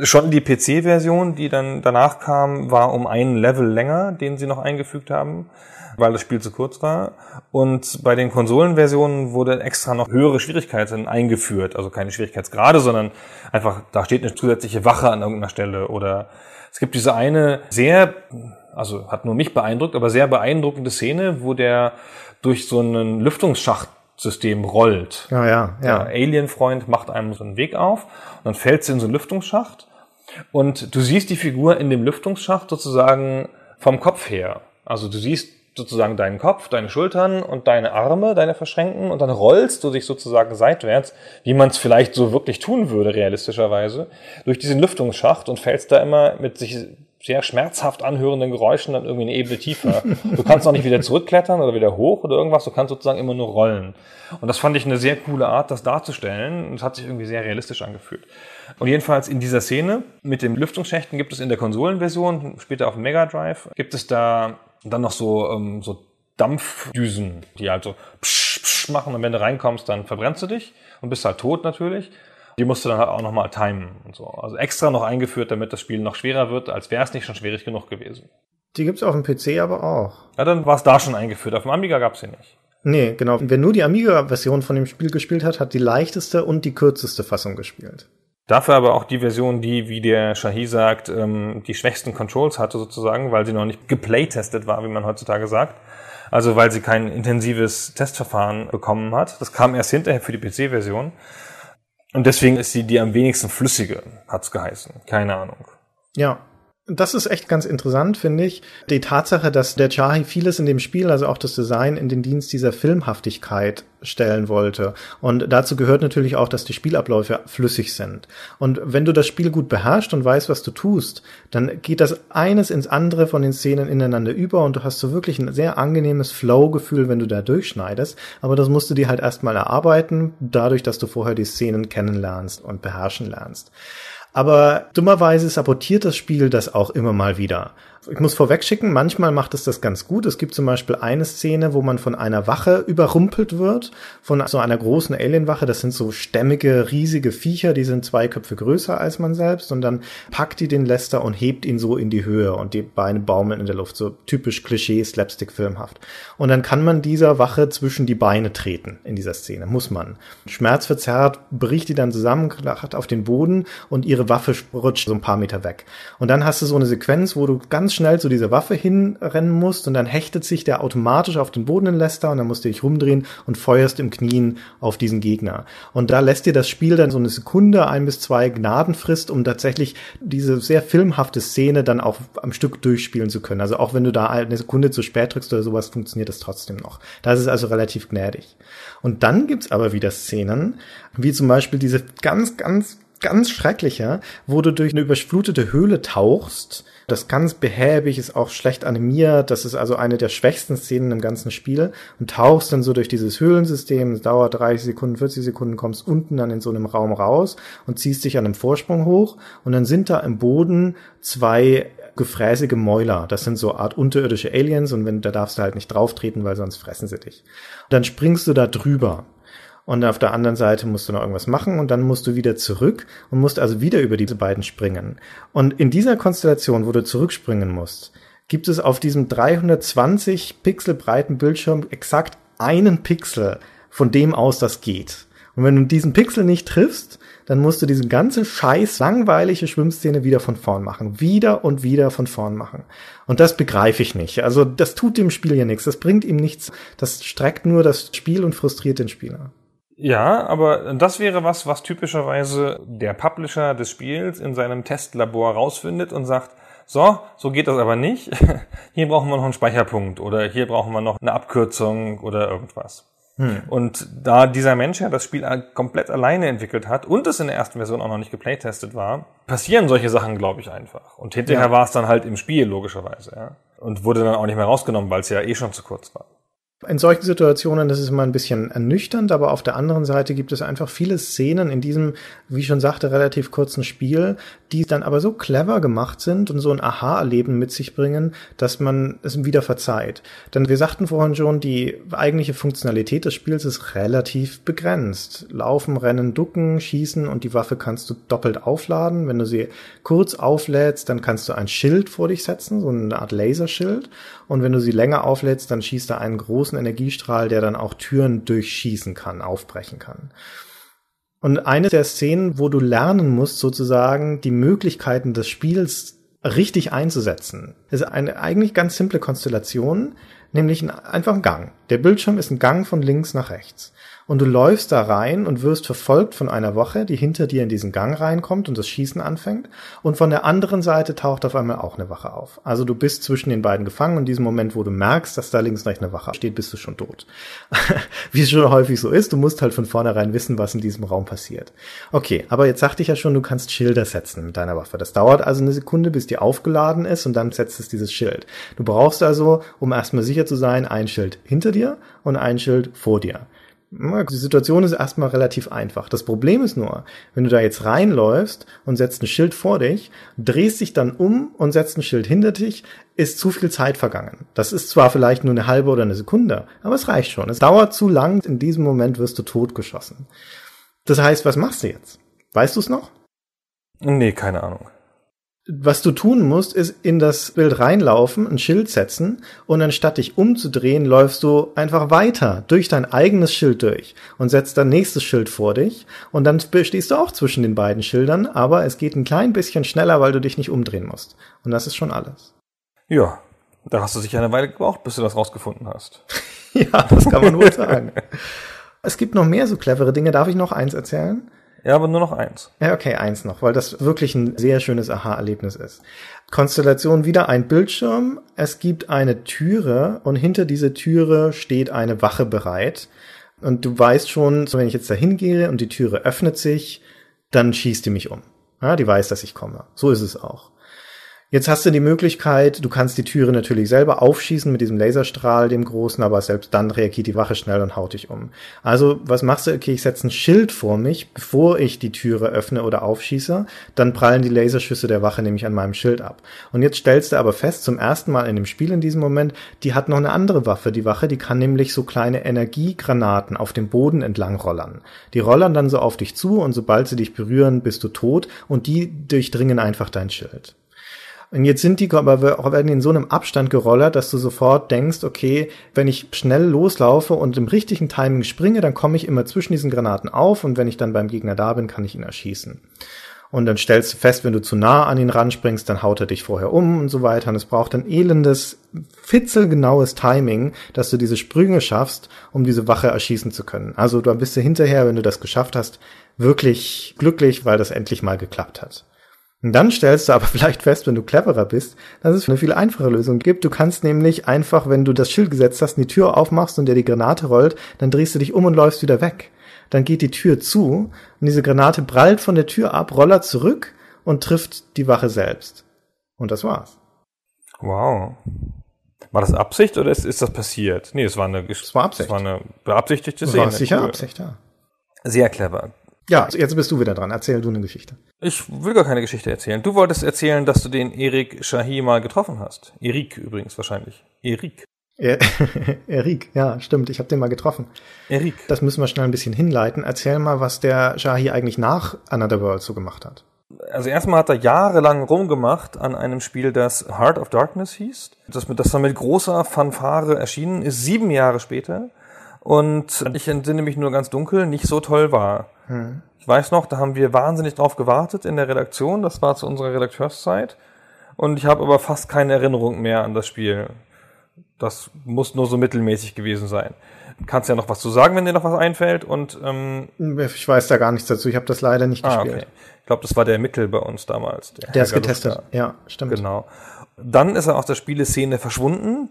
schon die PC-Version, die dann danach kam, war um einen Level länger, den sie noch eingefügt haben, weil das Spiel zu kurz war. Und bei den Konsolenversionen wurde extra noch höhere Schwierigkeiten eingeführt. Also keine Schwierigkeitsgrade, sondern einfach, da steht eine zusätzliche Wache an irgendeiner Stelle. Oder es gibt diese eine sehr, also hat nur mich beeindruckt, aber sehr beeindruckende Szene, wo der durch so einen Lüftungsschacht System rollt. Ja, ja, ja. Der Alien-Freund macht einem so einen Weg auf und dann fällt sie in so einen Lüftungsschacht und du siehst die Figur in dem Lüftungsschacht sozusagen vom Kopf her. Also du siehst sozusagen deinen Kopf, deine Schultern und deine Arme, deine verschränkten und dann rollst du dich sozusagen seitwärts, wie man es vielleicht so wirklich tun würde, realistischerweise, durch diesen Lüftungsschacht und fällst da immer mit sich sehr schmerzhaft anhörenden Geräuschen dann irgendwie eine Ebene tiefer. Du kannst auch nicht wieder zurückklettern oder wieder hoch oder irgendwas, du kannst sozusagen immer nur rollen. Und das fand ich eine sehr coole Art, das darzustellen. Und es hat sich irgendwie sehr realistisch angefühlt. Und jedenfalls in dieser Szene mit den Lüftungsschächten gibt es in der Konsolenversion, später auf dem Mega Drive, gibt es da dann noch so, ähm, so Dampfdüsen, die halt so psch, psch machen und wenn du reinkommst, dann verbrennst du dich und bist halt tot natürlich. Die musst du dann halt auch nochmal timen und so. Also extra noch eingeführt, damit das Spiel noch schwerer wird, als wäre es nicht schon schwierig genug gewesen. Die gibt's auf dem PC aber auch. Ja, dann war es da schon eingeführt. Auf dem Amiga gab's sie nicht. Nee, genau. Wer nur die Amiga-Version von dem Spiel gespielt hat, hat die leichteste und die kürzeste Fassung gespielt. Dafür aber auch die Version, die, wie der Shahi sagt, ähm, die schwächsten Controls hatte sozusagen, weil sie noch nicht geplaytestet war, wie man heutzutage sagt. Also weil sie kein intensives Testverfahren bekommen hat. Das kam erst hinterher für die PC-Version. Und deswegen ist sie die am wenigsten flüssige, hat's geheißen. Keine Ahnung. Ja, das ist echt ganz interessant, finde ich. Die Tatsache, dass der Chahi vieles in dem Spiel, also auch das Design, in den Dienst dieser Filmhaftigkeit stellen wollte. Und dazu gehört natürlich auch, dass die Spielabläufe flüssig sind. Und wenn du das Spiel gut beherrschst und weißt, was du tust, dann geht das eines ins andere von den Szenen ineinander über und du hast so wirklich ein sehr angenehmes Flow-Gefühl, wenn du da durchschneidest. Aber das musst du dir halt erstmal erarbeiten, dadurch, dass du vorher die Szenen kennenlernst und beherrschen lernst. Aber dummerweise sabotiert das Spiel das auch immer mal wieder. Ich muss vorwegschicken, manchmal macht es das ganz gut. Es gibt zum Beispiel eine Szene, wo man von einer Wache überrumpelt wird, von so einer großen Alienwache. Das sind so stämmige, riesige Viecher, die sind zwei Köpfe größer als man selbst. Und dann packt die den Lester und hebt ihn so in die Höhe und die Beine baumeln in der Luft. So typisch Klischee, Slapstick-filmhaft. Und dann kann man dieser Wache zwischen die Beine treten in dieser Szene. Muss man. Schmerzverzerrt bricht die dann zusammen, auf den Boden und ihre Waffe rutscht so ein paar Meter weg. Und dann hast du so eine Sequenz, wo du ganz schnell zu dieser Waffe hinrennen musst und dann hechtet sich der automatisch auf den Boden in Lester und dann musst du dich rumdrehen und feuerst im Knien auf diesen Gegner. Und da lässt dir das Spiel dann so eine Sekunde, ein bis zwei Gnadenfrist, um tatsächlich diese sehr filmhafte Szene dann auch am Stück durchspielen zu können. Also auch wenn du da eine Sekunde zu spät drückst oder sowas, funktioniert das trotzdem noch. Da ist also relativ gnädig. Und dann gibt's aber wieder Szenen, wie zum Beispiel diese ganz, ganz ganz schrecklicher, wo du durch eine überflutete Höhle tauchst. Das ganz behäbig ist auch schlecht animiert. Das ist also eine der schwächsten Szenen im ganzen Spiel. Und tauchst dann so durch dieses Höhlensystem. Es dauert 30 Sekunden, 40 Sekunden, kommst unten dann in so einem Raum raus und ziehst dich an einem Vorsprung hoch. Und dann sind da im Boden zwei gefräßige Mäuler. Das sind so Art unterirdische Aliens und wenn, da darfst du halt nicht drauf treten, weil sonst fressen sie dich. Und dann springst du da drüber und auf der anderen Seite musst du noch irgendwas machen und dann musst du wieder zurück und musst also wieder über diese beiden springen. Und in dieser Konstellation, wo du zurückspringen musst, gibt es auf diesem 320 Pixel breiten Bildschirm exakt einen Pixel, von dem aus das geht. Und wenn du diesen Pixel nicht triffst, dann musst du diese ganze scheiß langweilige Schwimmszene wieder von vorn machen. Wieder und wieder von vorn machen. Und das begreife ich nicht. Also das tut dem Spiel ja nichts. Das bringt ihm nichts. Das streckt nur das Spiel und frustriert den Spieler. Ja, aber das wäre was, was typischerweise der Publisher des Spiels in seinem Testlabor rausfindet und sagt, so, so geht das aber nicht. Hier brauchen wir noch einen Speicherpunkt oder hier brauchen wir noch eine Abkürzung oder irgendwas. Hm. Und da dieser Mensch ja das Spiel komplett alleine entwickelt hat und es in der ersten Version auch noch nicht geplaytestet war, passieren solche Sachen, glaube ich, einfach. Und hinterher ja. war es dann halt im Spiel, logischerweise, ja. Und wurde dann auch nicht mehr rausgenommen, weil es ja eh schon zu kurz war. In solchen Situationen, das ist immer ein bisschen ernüchternd, aber auf der anderen Seite gibt es einfach viele Szenen in diesem, wie ich schon sagte, relativ kurzen Spiel, die dann aber so clever gemacht sind und so ein Aha-Erleben mit sich bringen, dass man es wieder verzeiht. Denn wir sagten vorhin schon, die eigentliche Funktionalität des Spiels ist relativ begrenzt. Laufen, rennen, ducken, schießen und die Waffe kannst du doppelt aufladen. Wenn du sie kurz auflädst, dann kannst du ein Schild vor dich setzen, so eine Art Laserschild. Und wenn du sie länger auflädst, dann schießt er einen großen Energiestrahl, der dann auch Türen durchschießen kann, aufbrechen kann. Und eine der Szenen, wo du lernen musst, sozusagen die Möglichkeiten des Spiels richtig einzusetzen, ist eine eigentlich ganz simple Konstellation, nämlich ein, einfach ein Gang. Der Bildschirm ist ein Gang von links nach rechts und du läufst da rein und wirst verfolgt von einer Woche, die hinter dir in diesen Gang reinkommt und das Schießen anfängt. Und von der anderen Seite taucht auf einmal auch eine Wache auf. Also du bist zwischen den beiden gefangen und in diesem Moment, wo du merkst, dass da links und rechts eine Wache steht, bist du schon tot. Wie es schon häufig so ist, du musst halt von vornherein wissen, was in diesem Raum passiert. Okay, aber jetzt sagte ich ja schon, du kannst Schilder setzen mit deiner Waffe. Das dauert also eine Sekunde, bis die aufgeladen ist und dann setzt es dieses Schild. Du brauchst also, um erstmal sicher zu sein, ein Schild hinter dir und ein Schild vor dir. Die Situation ist erstmal relativ einfach. Das Problem ist nur, wenn du da jetzt reinläufst und setzt ein Schild vor dich, drehst dich dann um und setzt ein Schild hinter dich, ist zu viel Zeit vergangen. Das ist zwar vielleicht nur eine halbe oder eine Sekunde, aber es reicht schon. Es dauert zu lang, in diesem Moment wirst du totgeschossen. Das heißt, was machst du jetzt? Weißt du es noch? Nee, keine Ahnung was du tun musst, ist in das Bild reinlaufen, ein Schild setzen und anstatt dich umzudrehen, läufst du einfach weiter durch dein eigenes Schild durch und setzt dann nächstes Schild vor dich und dann stehst du auch zwischen den beiden Schildern, aber es geht ein klein bisschen schneller, weil du dich nicht umdrehen musst. Und das ist schon alles. Ja, da hast du sicher eine Weile gebraucht, bis du das rausgefunden hast. ja, das kann man wohl sagen. Es gibt noch mehr so clevere Dinge. Darf ich noch eins erzählen? Ja, aber nur noch eins. Ja, okay, eins noch, weil das wirklich ein sehr schönes Aha-Erlebnis ist. Konstellation wieder ein Bildschirm, es gibt eine Türe und hinter dieser Türe steht eine Wache bereit. Und du weißt schon, so wenn ich jetzt da hingehe und die Türe öffnet sich, dann schießt die mich um. Ja, die weiß, dass ich komme. So ist es auch. Jetzt hast du die Möglichkeit, du kannst die Türe natürlich selber aufschießen mit diesem Laserstrahl, dem großen, aber selbst dann reagiert die Wache schnell und haut dich um. Also, was machst du? Okay, ich setze ein Schild vor mich, bevor ich die Türe öffne oder aufschieße, dann prallen die Laserschüsse der Wache nämlich an meinem Schild ab. Und jetzt stellst du aber fest, zum ersten Mal in dem Spiel in diesem Moment, die hat noch eine andere Waffe. Die Wache, die kann nämlich so kleine Energiegranaten auf dem Boden entlang rollern. Die rollern dann so auf dich zu und sobald sie dich berühren, bist du tot und die durchdringen einfach dein Schild. Und jetzt sind die aber werden in so einem Abstand gerollert, dass du sofort denkst, okay, wenn ich schnell loslaufe und im richtigen Timing springe, dann komme ich immer zwischen diesen Granaten auf und wenn ich dann beim Gegner da bin, kann ich ihn erschießen. Und dann stellst du fest, wenn du zu nah an ihn ranspringst, dann haut er dich vorher um und so weiter. Und es braucht ein elendes, fitzelgenaues Timing, dass du diese Sprünge schaffst, um diese Wache erschießen zu können. Also du bist du hinterher, wenn du das geschafft hast, wirklich glücklich, weil das endlich mal geklappt hat. Und dann stellst du aber vielleicht fest, wenn du cleverer bist, dass es eine viel einfache Lösung gibt. Du kannst nämlich einfach, wenn du das Schild gesetzt hast, die Tür aufmachst und der die Granate rollt, dann drehst du dich um und läufst wieder weg. Dann geht die Tür zu und diese Granate prallt von der Tür ab, rollert zurück und trifft die Wache selbst. Und das war's. Wow. War das Absicht oder ist, ist das passiert? Nee, es war eine, es war Absicht. Es war eine beabsichtigte Szene. War sicher. Absicht, ja. Sehr clever. Ja, jetzt bist du wieder dran. Erzähl du eine Geschichte. Ich will gar keine Geschichte erzählen. Du wolltest erzählen, dass du den Erik Shahi mal getroffen hast. Erik übrigens wahrscheinlich. Erik. Erik, ja, stimmt. Ich habe den mal getroffen. Erik. Das müssen wir schnell ein bisschen hinleiten. Erzähl mal, was der Shahi eigentlich nach Another World so gemacht hat. Also erstmal hat er jahrelang rumgemacht an einem Spiel, das Heart of Darkness hieß. Das, das dann mit großer Fanfare erschienen ist, sieben Jahre später. Und ich entsinne mich nur ganz dunkel, nicht so toll war. Hm. Ich weiß noch, da haben wir wahnsinnig drauf gewartet in der Redaktion. Das war zu unserer Redakteurszeit. Und ich habe aber fast keine Erinnerung mehr an das Spiel. Das muss nur so mittelmäßig gewesen sein. Kannst ja noch was zu sagen, wenn dir noch was einfällt. Und ähm, ich weiß da gar nichts dazu. Ich habe das leider nicht ah, gespielt. Okay. Ich glaube, das war der Mittel bei uns damals. Der, der ist getestet. Ja, stimmt. Genau. Dann ist er aus der Spieleszene verschwunden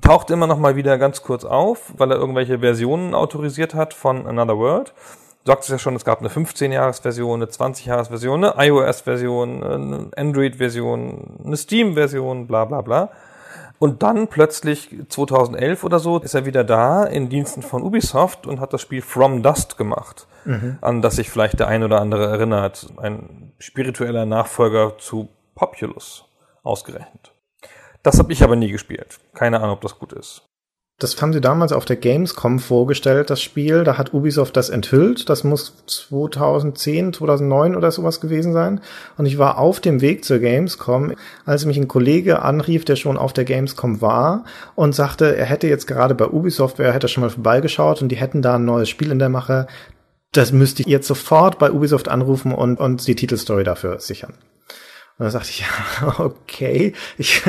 taucht immer noch mal wieder ganz kurz auf, weil er irgendwelche Versionen autorisiert hat von Another World. Du sagst es ja schon, es gab eine 15-Jahres-Version, eine 20-Jahres-Version, eine iOS-Version, eine Android-Version, eine Steam-Version, bla bla bla. Und dann plötzlich 2011 oder so ist er wieder da in Diensten von Ubisoft und hat das Spiel From Dust gemacht, mhm. an das sich vielleicht der ein oder andere erinnert. Ein spiritueller Nachfolger zu Populous ausgerechnet. Das habe ich aber nie gespielt. Keine Ahnung, ob das gut ist. Das haben sie damals auf der Gamescom vorgestellt, das Spiel. Da hat Ubisoft das enthüllt. Das muss 2010, 2009 oder sowas gewesen sein. Und ich war auf dem Weg zur Gamescom, als mich ein Kollege anrief, der schon auf der Gamescom war und sagte, er hätte jetzt gerade bei Ubisoft, er hätte schon mal vorbeigeschaut und die hätten da ein neues Spiel in der Mache. Das müsste ich jetzt sofort bei Ubisoft anrufen und, und die Titelstory dafür sichern. Und dann sagte ich, ja, okay, ich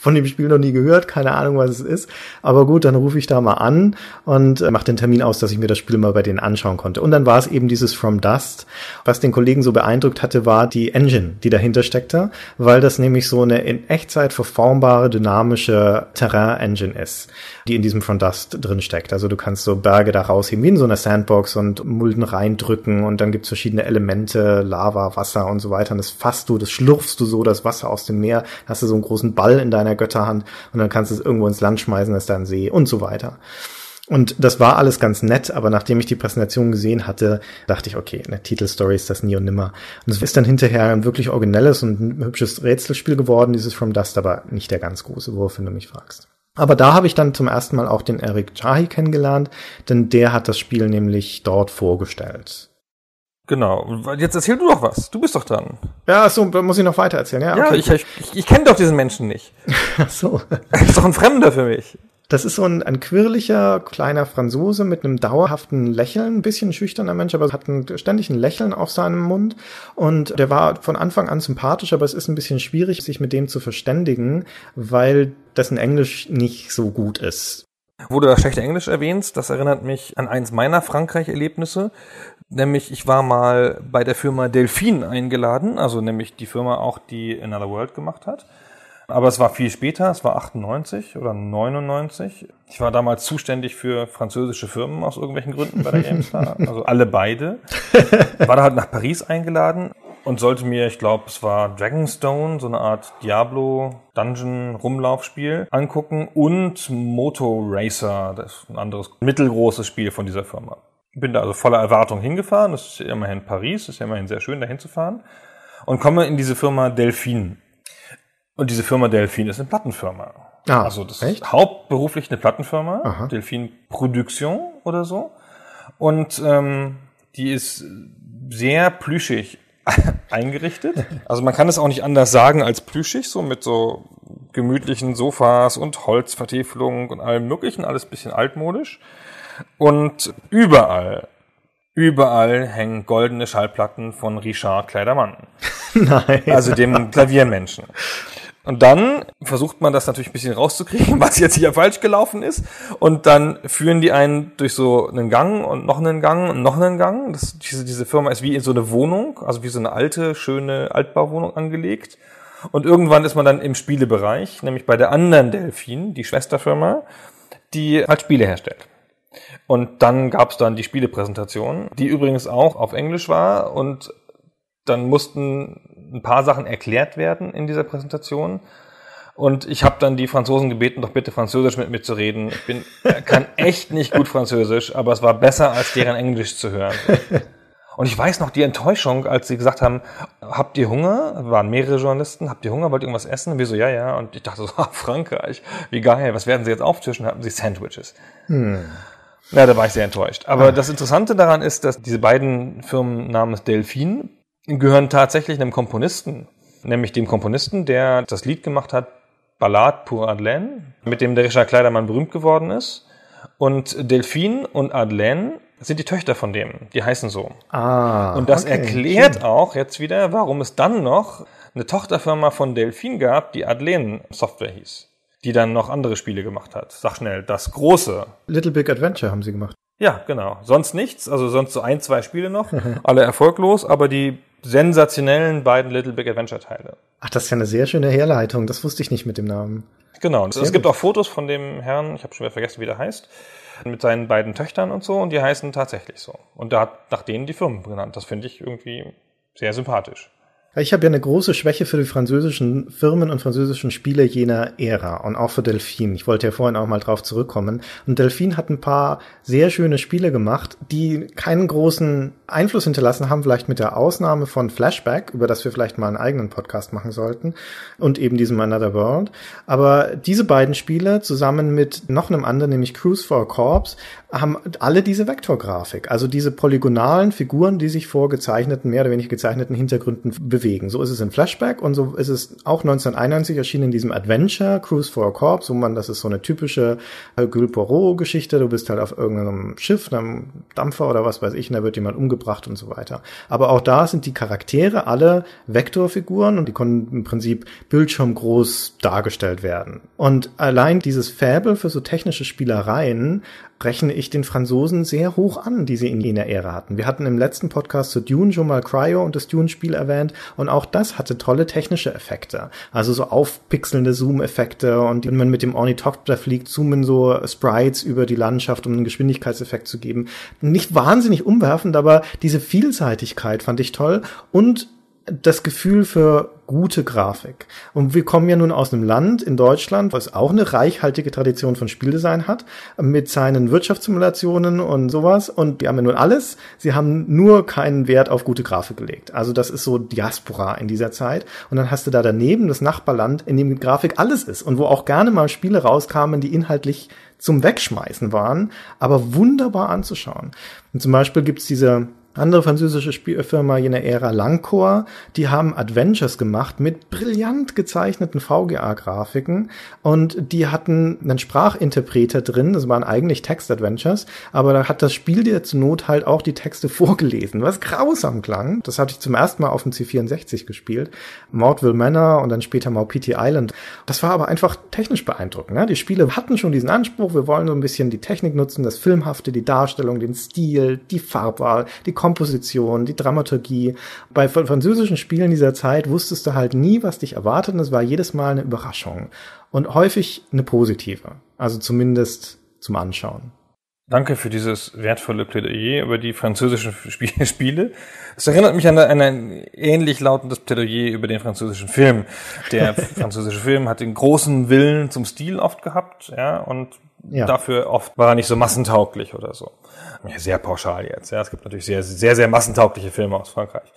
von dem Spiel noch nie gehört, keine Ahnung, was es ist. Aber gut, dann rufe ich da mal an und äh, mache den Termin aus, dass ich mir das Spiel mal bei denen anschauen konnte. Und dann war es eben dieses From Dust. Was den Kollegen so beeindruckt hatte, war die Engine, die dahinter steckte, weil das nämlich so eine in Echtzeit verformbare, dynamische Terrain-Engine ist, die in diesem From Dust drin steckt. Also du kannst so Berge da rausheben, wie in so einer Sandbox und Mulden reindrücken und dann gibt's verschiedene Elemente, Lava, Wasser und so weiter. Und das fasst du, das schlurfst du so das Wasser aus dem Meer, hast du so einen großen Ball in deiner Götterhand und dann kannst du es irgendwo ins Land schmeißen, das ist da ein See und so weiter. Und das war alles ganz nett, aber nachdem ich die Präsentation gesehen hatte, dachte ich, okay, eine Titelstory ist das nie und nimmer. Und es ist dann hinterher ein wirklich originelles und ein hübsches Rätselspiel geworden, dieses From Dust, aber nicht der ganz große Wurf, wenn du mich fragst. Aber da habe ich dann zum ersten Mal auch den Eric Chahi kennengelernt, denn der hat das Spiel nämlich dort vorgestellt. Genau. Jetzt erzähl du doch was. Du bist doch dran. Ja, so muss ich noch weiter erzählen. Ja, okay, ja ich, ich, ich kenne doch diesen Menschen nicht. Ach so. Er ist doch ein Fremder für mich. Das ist so ein, ein quirliger kleiner Franzose mit einem dauerhaften Lächeln, ein bisschen schüchterner Mensch, aber hat ein, ständig ein Lächeln auf seinem Mund. Und der war von Anfang an sympathisch, aber es ist ein bisschen schwierig, sich mit dem zu verständigen, weil dessen Englisch nicht so gut ist. Wo du das schlechte Englisch erwähnst, das erinnert mich an eins meiner Frankreich-Erlebnisse. Nämlich, ich war mal bei der Firma Delphine eingeladen, also nämlich die Firma auch, die Another World gemacht hat. Aber es war viel später, es war 98 oder 99. Ich war damals zuständig für französische Firmen aus irgendwelchen Gründen bei der GameStar, also alle beide. War da halt nach Paris eingeladen und sollte mir, ich glaube, es war Dragonstone, so eine Art Diablo Dungeon Rumlaufspiel angucken und Moto Racer, das ist ein anderes mittelgroßes Spiel von dieser Firma bin da also voller Erwartung hingefahren. Das ist ja immerhin Paris, ist ja immerhin sehr schön, da hinzufahren. Und komme in diese Firma Delphine. Und diese Firma Delphine ist eine Plattenfirma. Ah, also das echt? ist hauptberuflich eine Plattenfirma, Aha. Delphine Production oder so. Und ähm, die ist sehr plüschig eingerichtet. Also man kann es auch nicht anders sagen als plüschig, so mit so gemütlichen Sofas und Holzvertäfelung und allem möglichen, alles bisschen altmodisch. Und überall, überall hängen goldene Schallplatten von Richard Kleidermann. Nein. Also dem Klaviermenschen. Und dann versucht man das natürlich ein bisschen rauszukriegen, was jetzt hier falsch gelaufen ist. Und dann führen die einen durch so einen Gang und noch einen Gang und noch einen Gang. Das, diese, diese Firma ist wie in so eine Wohnung, also wie so eine alte, schöne Altbauwohnung angelegt. Und irgendwann ist man dann im Spielebereich, nämlich bei der anderen Delfin, die Schwesterfirma, die halt Spiele herstellt. Und dann gab es dann die Spielepräsentation, die übrigens auch auf Englisch war und dann mussten ein paar Sachen erklärt werden in dieser Präsentation. Und ich habe dann die Franzosen gebeten, doch bitte Französisch mit mir zu reden. Ich bin, kann echt nicht gut Französisch, aber es war besser, als deren Englisch zu hören. Und ich weiß noch die Enttäuschung, als sie gesagt haben, habt ihr Hunger? Waren mehrere Journalisten, habt ihr Hunger, wollt ihr irgendwas essen? Und wir so, ja, ja. Und ich dachte so, ah, Frankreich, wie geil, was werden sie jetzt auftischen? Hatten sie Sandwiches. Hm. Ja, da war ich sehr enttäuscht. Aber ah. das Interessante daran ist, dass diese beiden Firmen namens Delphine gehören tatsächlich einem Komponisten, nämlich dem Komponisten, der das Lied gemacht hat, Ballade pour Adelaine, mit dem der Richard Kleidermann berühmt geworden ist. Und Delphine und Adelaine sind die Töchter von dem. Die heißen so. Ah. Und das okay. erklärt auch jetzt wieder, warum es dann noch eine Tochterfirma von Delphine gab, die Adelaine Software hieß die dann noch andere Spiele gemacht hat. Sag schnell, das große. Little Big Adventure haben sie gemacht. Ja, genau. Sonst nichts. Also sonst so ein, zwei Spiele noch. alle erfolglos, aber die sensationellen beiden Little Big Adventure Teile. Ach, das ist ja eine sehr schöne Herleitung. Das wusste ich nicht mit dem Namen. Genau. Und es gibt auch Fotos von dem Herrn, ich habe schon wieder vergessen, wie der heißt, mit seinen beiden Töchtern und so, und die heißen tatsächlich so. Und er hat nach denen die Firmen genannt. Das finde ich irgendwie sehr sympathisch. Ich habe ja eine große Schwäche für die französischen Firmen und französischen Spiele jener Ära und auch für Delphine. Ich wollte ja vorhin auch mal drauf zurückkommen. Und Delphine hat ein paar sehr schöne Spiele gemacht, die keinen großen Einfluss hinterlassen haben, vielleicht mit der Ausnahme von Flashback, über das wir vielleicht mal einen eigenen Podcast machen sollten, und eben diesem Another World. Aber diese beiden Spiele zusammen mit noch einem anderen, nämlich Cruise for a Corps, haben alle diese Vektorgrafik, also diese polygonalen Figuren, die sich vor gezeichneten, mehr oder weniger gezeichneten Hintergründen bewegen. So ist es in Flashback und so ist es auch 1991 erschienen in diesem Adventure Cruise for a Corps, wo man, das ist so eine typische Hercule Poirot Geschichte, du bist halt auf irgendeinem Schiff, einem Dampfer oder was weiß ich, und da wird jemand umgebracht und so weiter. Aber auch da sind die Charaktere alle Vektorfiguren und die konnten im Prinzip bildschirmgroß dargestellt werden. Und allein dieses Fable für so technische Spielereien rechne ich den Franzosen sehr hoch an, die sie in jener Ära hatten. Wir hatten im letzten Podcast zu Dune schon mal Cryo und das Dune-Spiel erwähnt und auch das hatte tolle technische Effekte. Also so aufpixelnde Zoom-Effekte und wenn man mit dem Ornithopter fliegt, zoomen so Sprites über die Landschaft, um einen Geschwindigkeitseffekt zu geben. Nicht wahnsinnig umwerfend, aber diese Vielseitigkeit fand ich toll und das Gefühl für gute Grafik. Und wir kommen ja nun aus einem Land in Deutschland, was auch eine reichhaltige Tradition von Spieldesign hat, mit seinen Wirtschaftssimulationen und sowas. Und die haben ja nun alles. Sie haben nur keinen Wert auf gute Grafik gelegt. Also das ist so Diaspora in dieser Zeit. Und dann hast du da daneben das Nachbarland, in dem Grafik alles ist und wo auch gerne mal Spiele rauskamen, die inhaltlich zum Wegschmeißen waren, aber wunderbar anzuschauen. Und zum Beispiel gibt's diese andere französische Spielfirma jener Ära Langcor, die haben Adventures gemacht mit brillant gezeichneten VGA-Grafiken und die hatten einen Sprachinterpreter drin, das waren eigentlich Text-Adventures, aber da hat das Spiel dir zur Not halt auch die Texte vorgelesen, was grausam klang. Das hatte ich zum ersten Mal auf dem C64 gespielt. Mordville Manor und dann später Maupiti Island. Das war aber einfach technisch beeindruckend. Ne? Die Spiele hatten schon diesen Anspruch, wir wollen so ein bisschen die Technik nutzen, das Filmhafte, die Darstellung, den Stil, die Farbwahl, die Komposition, die Dramaturgie. Bei französischen Spielen dieser Zeit wusstest du halt nie, was dich erwartet und es war jedes Mal eine Überraschung. Und häufig eine positive. Also zumindest zum Anschauen. Danke für dieses wertvolle Plädoyer über die französischen Spiele. Es erinnert mich an ein ähnlich lautendes Plädoyer über den französischen Film. Der französische Film hat den großen Willen zum Stil oft gehabt, ja, und ja. dafür oft war er nicht so massentauglich oder so. Sehr pauschal jetzt. Ja, es gibt natürlich sehr, sehr, sehr massentaugliche Filme aus Frankreich.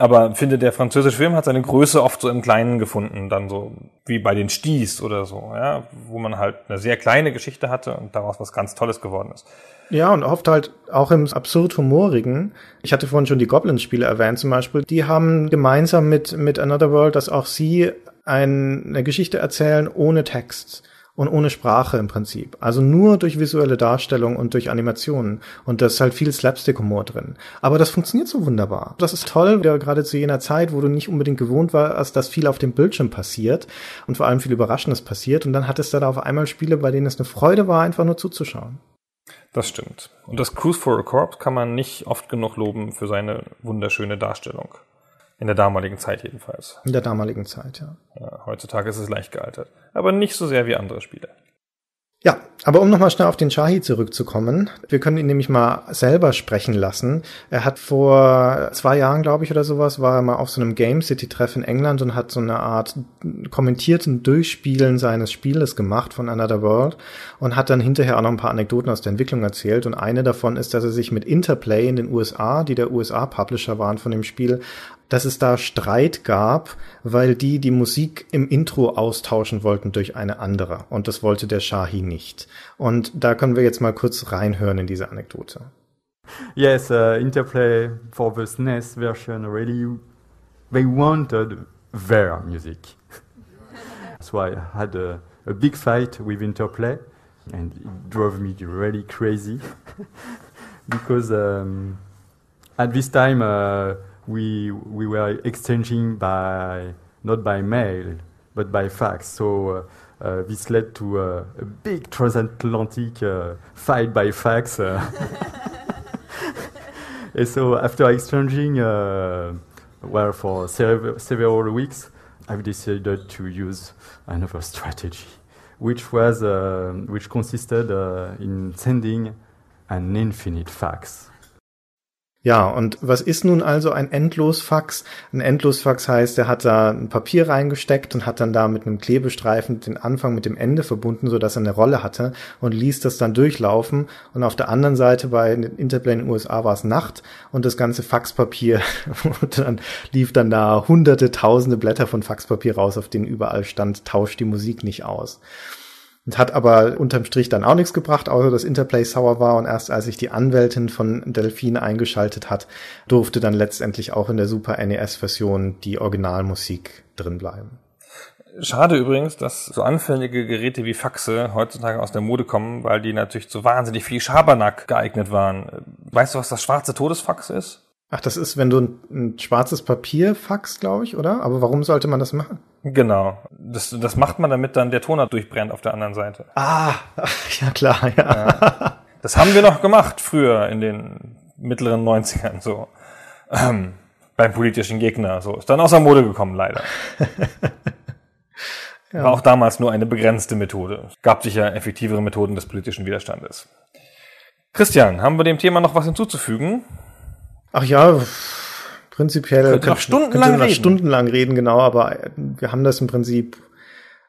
Aber finde, der französische Film hat seine Größe oft so im Kleinen gefunden, dann so wie bei den Sties oder so, ja, wo man halt eine sehr kleine Geschichte hatte und daraus was ganz Tolles geworden ist. Ja, und oft halt auch im absurd humorigen. Ich hatte vorhin schon die Goblins-Spiele erwähnt zum Beispiel. Die haben gemeinsam mit, mit Another World, dass auch sie eine Geschichte erzählen ohne Text und ohne Sprache im Prinzip. Also nur durch visuelle Darstellung und durch Animationen. Und da ist halt viel Slapstick-Humor drin. Aber das funktioniert so wunderbar. Das ist toll, gerade zu jener Zeit, wo du nicht unbedingt gewohnt warst, dass viel auf dem Bildschirm passiert und vor allem viel Überraschendes passiert. Und dann hattest du da auf einmal Spiele, bei denen es eine Freude war, einfach nur zuzuschauen. Das stimmt. Und das Cruise for a Corps kann man nicht oft genug loben für seine wunderschöne Darstellung. In der damaligen Zeit jedenfalls. In der damaligen Zeit, ja. ja. Heutzutage ist es leicht gealtert. Aber nicht so sehr wie andere Spiele. Ja, aber um nochmal schnell auf den Shahi zurückzukommen, wir können ihn nämlich mal selber sprechen lassen. Er hat vor zwei Jahren, glaube ich, oder sowas, war er mal auf so einem Game City Treff in England und hat so eine Art kommentierten Durchspielen seines Spieles gemacht von Another World und hat dann hinterher auch noch ein paar Anekdoten aus der Entwicklung erzählt. Und eine davon ist, dass er sich mit Interplay in den USA, die der USA Publisher waren von dem Spiel, dass es da Streit gab, weil die die Musik im Intro austauschen wollten durch eine andere. Und das wollte der Shahi nicht. Und da können wir jetzt mal kurz reinhören in diese Anekdote. Yes, uh, Interplay for the SNES e version really, they wanted their music. so I had a, a big fight with Interplay and it drove me really crazy because um, at this time uh, we we were exchanging by not by mail but by fax. So uh, Uh, this led to a, a big transatlantic uh, fight by fax. Uh, and so after exchanging, uh, well, for sev- several weeks, I've decided to use another strategy, which was uh, which consisted uh, in sending an infinite fax. Ja, und was ist nun also ein Endlosfax? Ein Endlosfax heißt, er hat da ein Papier reingesteckt und hat dann da mit einem Klebestreifen den Anfang mit dem Ende verbunden, so dass er eine Rolle hatte und ließ das dann durchlaufen. Und auf der anderen Seite bei Interplay in den USA war es Nacht und das ganze Faxpapier und dann lief dann da hunderte, tausende Blätter von Faxpapier raus, auf denen überall stand, tauscht die Musik nicht aus. Und hat aber unterm Strich dann auch nichts gebracht, außer dass Interplay sauer war. Und erst als sich die Anwältin von Delphine eingeschaltet hat, durfte dann letztendlich auch in der Super NES-Version die Originalmusik drin bleiben. Schade übrigens, dass so anfällige Geräte wie Faxe heutzutage aus der Mode kommen, weil die natürlich zu wahnsinnig viel Schabernack geeignet waren. Weißt du, was das schwarze Todesfax ist? Ach, das ist, wenn du ein, ein schwarzes Papier faxst, glaube ich, oder? Aber warum sollte man das machen? Genau. Das, das macht man, damit dann der Toner durchbrennt auf der anderen Seite. Ah, ja klar, ja. ja. Das haben wir noch gemacht früher in den mittleren 90ern so. Ähm, beim politischen Gegner. So. Ist dann aus der Mode gekommen, leider. ja. War auch damals nur eine begrenzte Methode. Es gab sicher effektivere Methoden des politischen Widerstandes. Christian, haben wir dem Thema noch was hinzuzufügen? Ach ja, prinzipiell könnte noch stundenlang reden. stundenlang reden, genau, aber wir haben das im Prinzip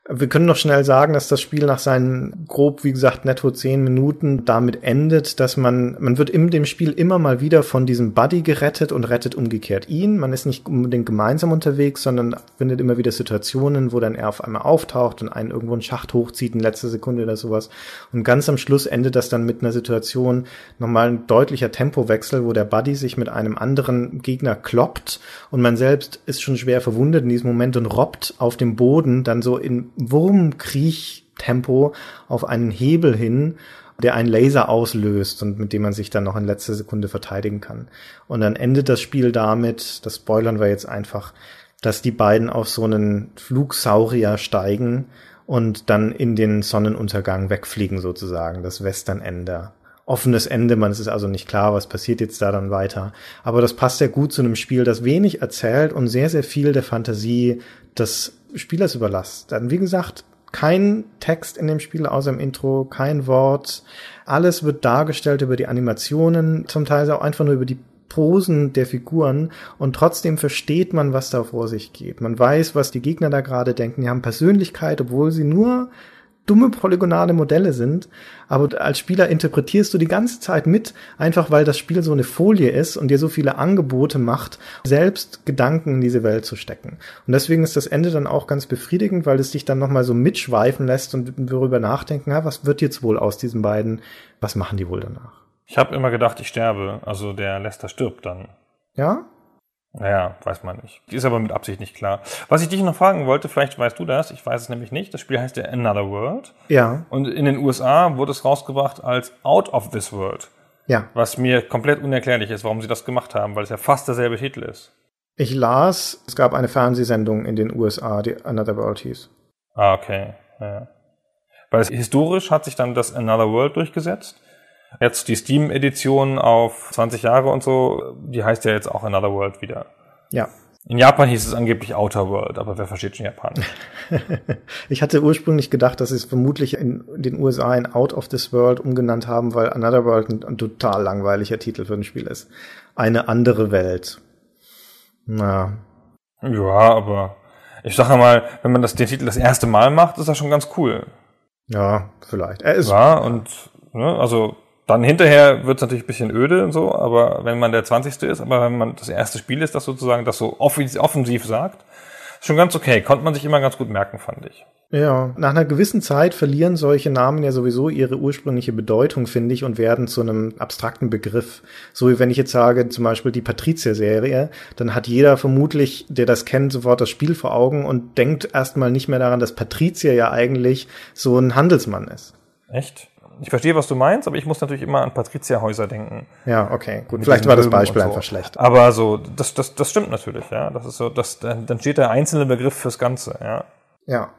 wir können noch schnell sagen, dass das Spiel nach seinen grob, wie gesagt, netto zehn Minuten damit endet, dass man, man wird in dem Spiel immer mal wieder von diesem Buddy gerettet und rettet umgekehrt ihn. Man ist nicht unbedingt gemeinsam unterwegs, sondern findet immer wieder Situationen, wo dann er auf einmal auftaucht und einen irgendwo einen Schacht hochzieht in letzter Sekunde oder sowas. Und ganz am Schluss endet das dann mit einer Situation, nochmal ein deutlicher Tempowechsel, wo der Buddy sich mit einem anderen Gegner kloppt und man selbst ist schon schwer verwundet in diesem Moment und robbt auf dem Boden dann so in Wurmkriechtempo auf einen Hebel hin, der einen Laser auslöst und mit dem man sich dann noch in letzter Sekunde verteidigen kann. Und dann endet das Spiel damit, das spoilern wir jetzt einfach, dass die beiden auf so einen Flugsaurier steigen und dann in den Sonnenuntergang wegfliegen sozusagen, das Westernende. Offenes Ende, man ist also nicht klar, was passiert jetzt da dann weiter. Aber das passt sehr gut zu einem Spiel, das wenig erzählt und sehr, sehr viel der Fantasie des Spielers überlasst. Dann, wie gesagt, kein Text in dem Spiel außer im Intro, kein Wort. Alles wird dargestellt über die Animationen, zum Teil auch einfach nur über die Posen der Figuren und trotzdem versteht man, was da vor sich geht. Man weiß, was die Gegner da gerade denken. Die haben Persönlichkeit, obwohl sie nur dumme polygonale Modelle sind, aber als Spieler interpretierst du die ganze Zeit mit, einfach weil das Spiel so eine Folie ist und dir so viele Angebote macht, selbst Gedanken in diese Welt zu stecken. Und deswegen ist das Ende dann auch ganz befriedigend, weil es dich dann nochmal so mitschweifen lässt und darüber nachdenken, ja, was wird jetzt wohl aus diesen beiden, was machen die wohl danach? Ich habe immer gedacht, ich sterbe, also der Lester stirbt dann. Ja? Naja, weiß man nicht. Die ist aber mit Absicht nicht klar. Was ich dich noch fragen wollte, vielleicht weißt du das, ich weiß es nämlich nicht. Das Spiel heißt ja Another World. Ja. Und in den USA wurde es rausgebracht als Out of This World. Ja. Was mir komplett unerklärlich ist, warum sie das gemacht haben, weil es ja fast derselbe Titel ist. Ich las, es gab eine Fernsehsendung in den USA, die Another World hieß. Ah, okay. Ja. Weil es, historisch hat sich dann das Another World durchgesetzt. Jetzt die Steam-Edition auf 20 Jahre und so, die heißt ja jetzt auch Another World wieder. Ja. In Japan hieß es angeblich Outer World, aber wer versteht schon Japan? ich hatte ursprünglich gedacht, dass sie es vermutlich in den USA in Out of This World umgenannt haben, weil Another World ein, ein total langweiliger Titel für ein Spiel ist. Eine andere Welt. Na. Ja, aber ich sage mal, wenn man das den Titel das erste Mal macht, ist das schon ganz cool. Ja, vielleicht. Er ist ja und ne, also dann hinterher wird es natürlich ein bisschen öde und so, aber wenn man der 20. ist, aber wenn man das erste Spiel ist, das sozusagen das so offensiv sagt, ist schon ganz okay. Konnte man sich immer ganz gut merken, fand ich. Ja, nach einer gewissen Zeit verlieren solche Namen ja sowieso ihre ursprüngliche Bedeutung, finde ich, und werden zu einem abstrakten Begriff. So wie wenn ich jetzt sage, zum Beispiel die Patrizia-Serie, dann hat jeder vermutlich, der das kennt, sofort das Spiel vor Augen und denkt erstmal nicht mehr daran, dass Patrizia ja eigentlich so ein Handelsmann ist. Echt? Ich verstehe, was du meinst, aber ich muss natürlich immer an Patriziahäuser denken. Ja, okay, gut. Vielleicht war das Beispiel so. einfach schlecht. Aber so, das, das, das stimmt natürlich, ja. Das ist so, das, dann steht der einzelne Begriff fürs Ganze, ja. Ja.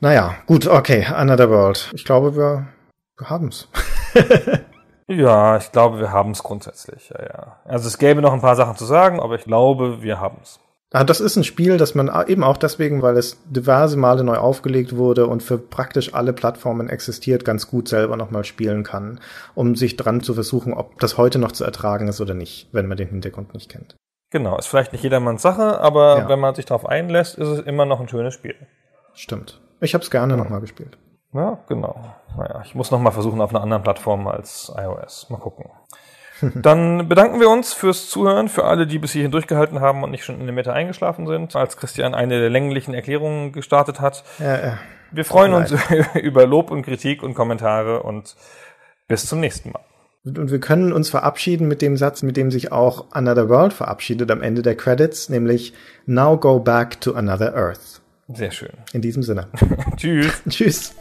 Naja, gut, okay, Another World. Ich glaube, wir, wir haben's. Ja, ich glaube, wir haben es grundsätzlich. Ja, ja. Also es gäbe noch ein paar Sachen zu sagen, aber ich glaube, wir haben es. Ah, das ist ein Spiel, das man eben auch deswegen, weil es diverse Male neu aufgelegt wurde und für praktisch alle Plattformen existiert, ganz gut selber nochmal spielen kann, um sich dran zu versuchen, ob das heute noch zu ertragen ist oder nicht, wenn man den Hintergrund nicht kennt. Genau, ist vielleicht nicht jedermanns Sache, aber Ja. wenn man sich darauf einlässt, ist es immer noch ein schönes Spiel. Stimmt. Ich habe es gerne nochmal gespielt. Ja, genau. Naja, ich muss noch mal versuchen auf einer anderen Plattform als iOS. Mal gucken. Dann bedanken wir uns fürs Zuhören, für alle, die bis hierhin durchgehalten haben und nicht schon in der Mitte eingeschlafen sind, als Christian eine der länglichen Erklärungen gestartet hat. Äh, äh, Wir freuen uns über Lob und Kritik und Kommentare und bis zum nächsten Mal. Und wir können uns verabschieden mit dem Satz, mit dem sich auch Another World verabschiedet am Ende der Credits, nämlich Now go back to another Earth. Sehr schön. In diesem Sinne. Tschüss. Tschüss.